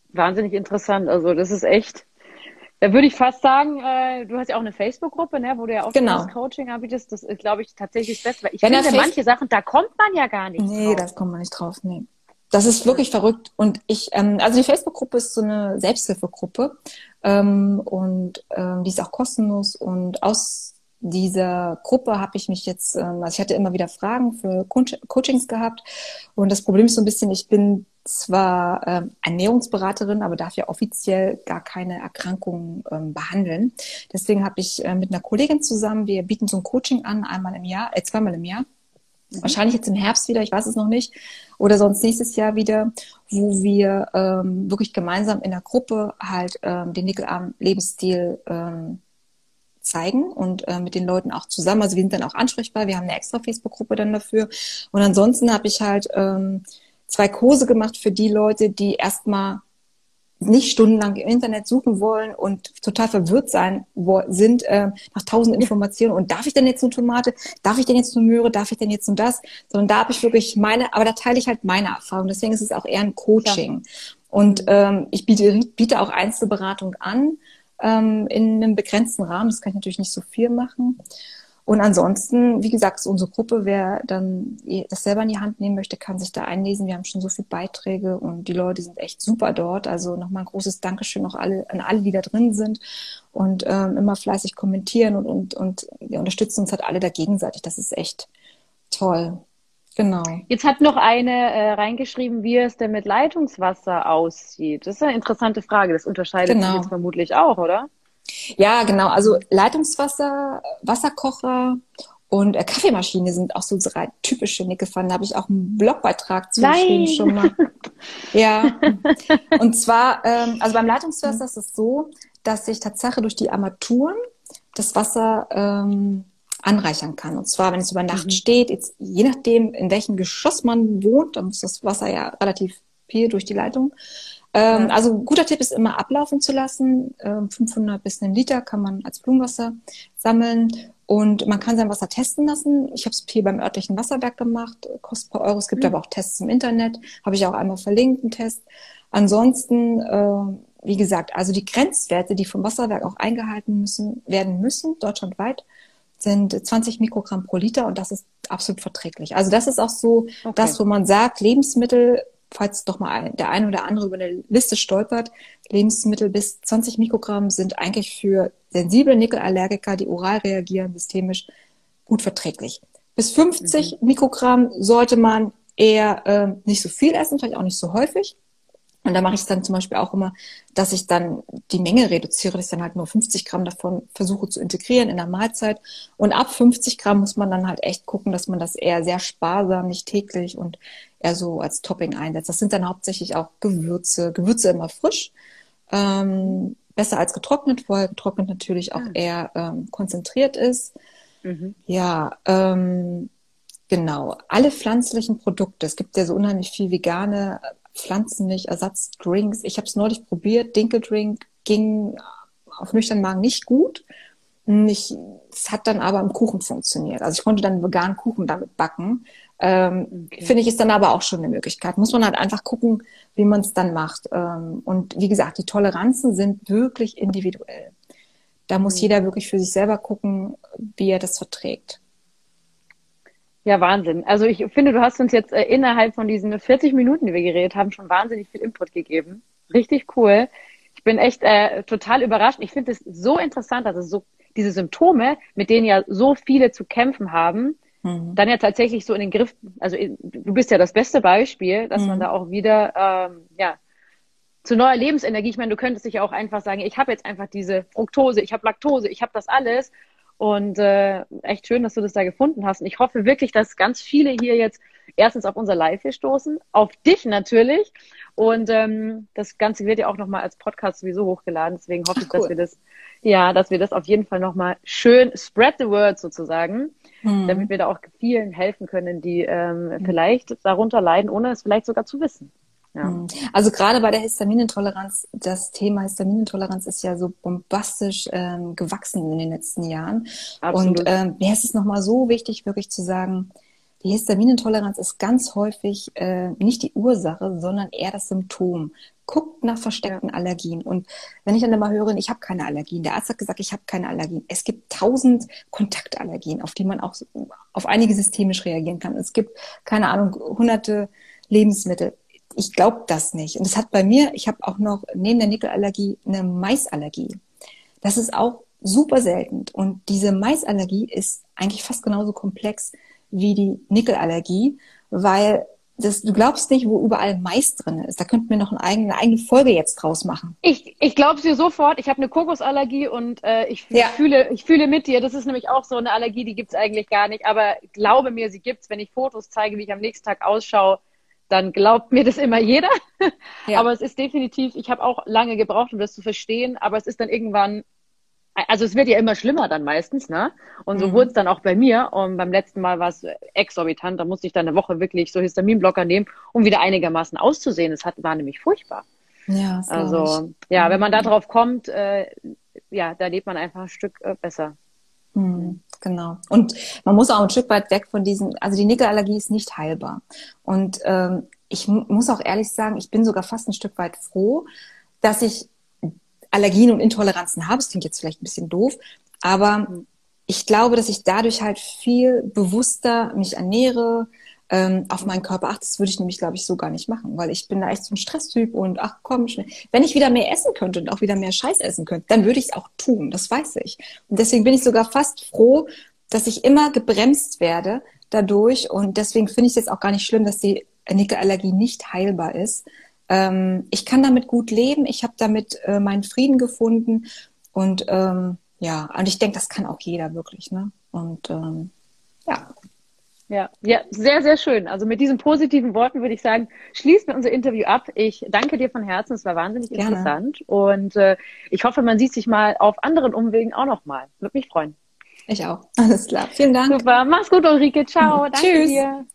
Wahnsinnig interessant. Also das ist echt da würde ich fast sagen, äh, du hast ja auch eine Facebook-Gruppe, ne, wo du ja auch genau. das Coaching anbietest. Das ist, glaube ich, tatsächlich das Beste. Weil ich Wenn finde, manche Sachen, da kommt man ja gar nicht nee, drauf. Nee, das kommt man nicht drauf. Nee. Das ist wirklich verrückt. Und ich, ähm, also die Facebook-Gruppe ist so eine Selbsthilfegruppe ähm, und ähm, die ist auch kostenlos. Und aus dieser Gruppe habe ich mich jetzt, ähm, also ich hatte immer wieder Fragen für Co Coachings gehabt. Und das Problem ist so ein bisschen, ich bin zwar ähm, Ernährungsberaterin, aber darf ja offiziell gar keine Erkrankungen ähm, behandeln. Deswegen habe ich äh, mit einer Kollegin zusammen, wir bieten so ein Coaching an, einmal im Jahr, äh, zweimal im Jahr. Mhm. Wahrscheinlich jetzt im Herbst wieder, ich weiß es noch nicht, oder sonst nächstes Jahr wieder, wo wir ähm, wirklich gemeinsam in der Gruppe halt ähm, den nickelarmen Lebensstil ähm, zeigen und äh, mit den Leuten auch zusammen. Also wir sind dann auch ansprechbar. Wir haben eine extra Facebook-Gruppe dann dafür. Und ansonsten habe ich halt ähm, zwei Kurse gemacht für die Leute, die erstmal nicht stundenlang im Internet suchen wollen und total verwirrt sein sind äh, nach tausend Informationen. Und darf ich denn jetzt eine Tomate? Darf ich denn jetzt eine Möhre? Darf ich denn jetzt und das? Sondern da habe ich wirklich meine, aber da teile ich halt meine Erfahrung. Deswegen ist es auch eher ein Coaching. Ja. Und ähm, ich biete, biete auch Einzelberatung an ähm, in einem begrenzten Rahmen. Das kann ich natürlich nicht so viel machen. Und ansonsten, wie gesagt, ist unsere Gruppe, wer dann das selber in die Hand nehmen möchte, kann sich da einlesen. Wir haben schon so viele Beiträge und die Leute sind echt super dort. Also nochmal ein großes Dankeschön auch alle, an alle, die da drin sind und ähm, immer fleißig kommentieren und, und, und wir unterstützen uns halt alle da gegenseitig. Das ist echt toll. Genau. Jetzt hat noch eine äh, reingeschrieben, wie es denn mit Leitungswasser aussieht. Das ist eine interessante Frage. Das unterscheidet genau. sich jetzt vermutlich auch, oder? Ja, genau. Also Leitungswasser, Wasserkocher und äh, Kaffeemaschine sind auch so drei typische Nickelpfannen. Da habe ich auch einen Blogbeitrag zugeschrieben schon mal. ja. Und zwar, ähm, also beim Leitungswasser ist es so, dass sich Tatsache durch die Armaturen das Wasser ähm, anreichern kann. Und zwar, wenn es über Nacht mhm. steht, jetzt, je nachdem, in welchem Geschoss man wohnt, dann muss das Wasser ja relativ viel durch die Leitung. Ähm, ja. Also guter Tipp ist immer ablaufen zu lassen. Ähm, 500 bis einen Liter kann man als Blumenwasser sammeln. Und man kann sein Wasser testen lassen. Ich habe es hier beim örtlichen Wasserwerk gemacht, kostet paar Euro. Es gibt mhm. aber auch Tests im Internet. Habe ich auch einmal verlinkt, einen Test. Ansonsten, äh, wie gesagt, also die Grenzwerte, die vom Wasserwerk auch eingehalten müssen, werden müssen, deutschlandweit, sind 20 Mikrogramm pro Liter und das ist absolut verträglich. Also das ist auch so okay. das, wo man sagt, Lebensmittel falls doch mal der eine oder andere über eine Liste stolpert, Lebensmittel bis 20 Mikrogramm sind eigentlich für sensible Nickelallergiker, die oral reagieren, systemisch gut verträglich. Bis 50 mhm. Mikrogramm sollte man eher äh, nicht so viel essen, vielleicht auch nicht so häufig. Und da mache ich es dann zum Beispiel auch immer, dass ich dann die Menge reduziere, dass ich dann halt nur 50 Gramm davon versuche zu integrieren in der Mahlzeit. Und ab 50 Gramm muss man dann halt echt gucken, dass man das eher sehr sparsam, nicht täglich und eher so als Topping einsetzt. Das sind dann hauptsächlich auch Gewürze, Gewürze immer frisch. Ähm, besser als getrocknet, weil getrocknet natürlich auch ah. eher ähm, konzentriert ist. Mhm. Ja, ähm, genau. Alle pflanzlichen Produkte. Es gibt ja so unheimlich viel vegane Pflanzenmilch, Ersatzdrinks. Ich habe es neulich probiert. Dinkeldrink ging auf nüchternen Magen nicht gut. Nicht, es hat dann aber im Kuchen funktioniert. Also ich konnte dann veganen Kuchen damit backen. Ähm, okay. Finde ich ist dann aber auch schon eine Möglichkeit. Muss man halt einfach gucken, wie man es dann macht. Ähm, und wie gesagt, die Toleranzen sind wirklich individuell. Da muss mhm. jeder wirklich für sich selber gucken, wie er das verträgt. Ja, Wahnsinn. Also ich finde, du hast uns jetzt äh, innerhalb von diesen 40 Minuten, die wir geredet haben, schon wahnsinnig viel Input gegeben. Richtig cool. Ich bin echt äh, total überrascht. Ich finde es so interessant, dass es so diese Symptome, mit denen ja so viele zu kämpfen haben, mhm. dann ja tatsächlich so in den Griff, also du bist ja das beste Beispiel, dass mhm. man da auch wieder ähm, ja zu neuer Lebensenergie, ich meine, du könntest dich ja auch einfach sagen, ich habe jetzt einfach diese Fructose, ich habe Laktose, ich habe das alles Und äh, echt schön, dass du das da gefunden hast. Und ich hoffe wirklich, dass ganz viele hier jetzt erstens auf unser Live hier stoßen, auf dich natürlich. Und ähm, das Ganze wird ja auch nochmal als Podcast sowieso hochgeladen. Deswegen hoffe ich, cool. dass wir das, ja, dass wir das auf jeden Fall nochmal schön spread the word sozusagen, hm. damit wir da auch vielen helfen können, die ähm, hm. vielleicht darunter leiden, ohne es vielleicht sogar zu wissen. Ja. Hm. Also gerade bei der Histaminintoleranz, das Thema Histaminintoleranz ist ja so bombastisch ähm, gewachsen in den letzten Jahren. Absolut. Und ähm, mir ist es nochmal so wichtig, wirklich zu sagen, die Histaminintoleranz ist ganz häufig äh, nicht die Ursache, sondern eher das Symptom. Guckt nach versteckten ja. Allergien. Und wenn ich dann immer höre, ich habe keine Allergien, der Arzt hat gesagt, ich habe keine Allergien. Es gibt tausend Kontaktallergien, auf die man auch auf einige systemisch reagieren kann. Es gibt, keine Ahnung, hunderte Lebensmittel ich glaube das nicht. Und es hat bei mir, ich habe auch noch neben der Nickelallergie eine Maisallergie. Das ist auch super selten. Und diese Maisallergie ist eigentlich fast genauso komplex wie die Nickelallergie, weil das, du glaubst nicht, wo überall Mais drin ist. Da könnten wir noch eine eigene, eine eigene Folge jetzt draus machen. Ich, ich glaube es dir sofort. Ich habe eine Kokosallergie und äh, ich, ja. fühle, ich fühle mit dir. Das ist nämlich auch so eine Allergie, die gibt's eigentlich gar nicht. Aber glaube mir, sie gibt's. Wenn ich Fotos zeige, wie ich am nächsten Tag ausschaue, dann glaubt mir das immer jeder. Ja. Aber es ist definitiv, ich habe auch lange gebraucht, um das zu verstehen, aber es ist dann irgendwann, also es wird ja immer schlimmer dann meistens, ne? Und so mhm. wurde es dann auch bei mir. Und beim letzten Mal war es exorbitant. Da musste ich dann eine Woche wirklich so Histaminblocker nehmen, um wieder einigermaßen auszusehen. Es hat, war nämlich furchtbar. Ja, also ja, wenn man da drauf kommt, äh, ja, da lebt man einfach ein Stück äh, besser. Mhm. Genau. Und man muss auch ein Stück weit weg von diesem, also die Nickelallergie ist nicht heilbar. Und ähm, ich muss auch ehrlich sagen, ich bin sogar fast ein Stück weit froh, dass ich Allergien und Intoleranzen habe. Das klingt jetzt vielleicht ein bisschen doof, aber ich glaube, dass ich dadurch halt viel bewusster mich ernähre, ähm, auf meinen Körper achte. Das würde ich nämlich, glaube ich, so gar nicht machen, weil ich bin da echt so ein Stresstyp und ach komm, schnell. wenn ich wieder mehr essen könnte und auch wieder mehr Scheiß essen könnte, dann würde ich es auch tun, das weiß ich. Und deswegen bin ich sogar fast froh, dass ich immer gebremst werde dadurch und deswegen finde ich es jetzt auch gar nicht schlimm, dass die Nickelallergie nicht heilbar ist. Ähm, ich kann damit gut leben, ich habe damit äh, meinen Frieden gefunden und ähm, ja, und ich denke, das kann auch jeder wirklich, ne? Und ähm, ja. Ja, ja, sehr, sehr schön. Also mit diesen positiven Worten würde ich sagen, schließen wir unser Interview ab. Ich danke dir von Herzen, es war wahnsinnig Gerne. interessant und äh, ich hoffe, man sieht sich mal auf anderen Umwegen auch nochmal. Würde mich freuen. Ich auch. Alles klar. Vielen Dank. Super. Mach's gut, Ulrike. Ciao. Danke Tschüss. dir.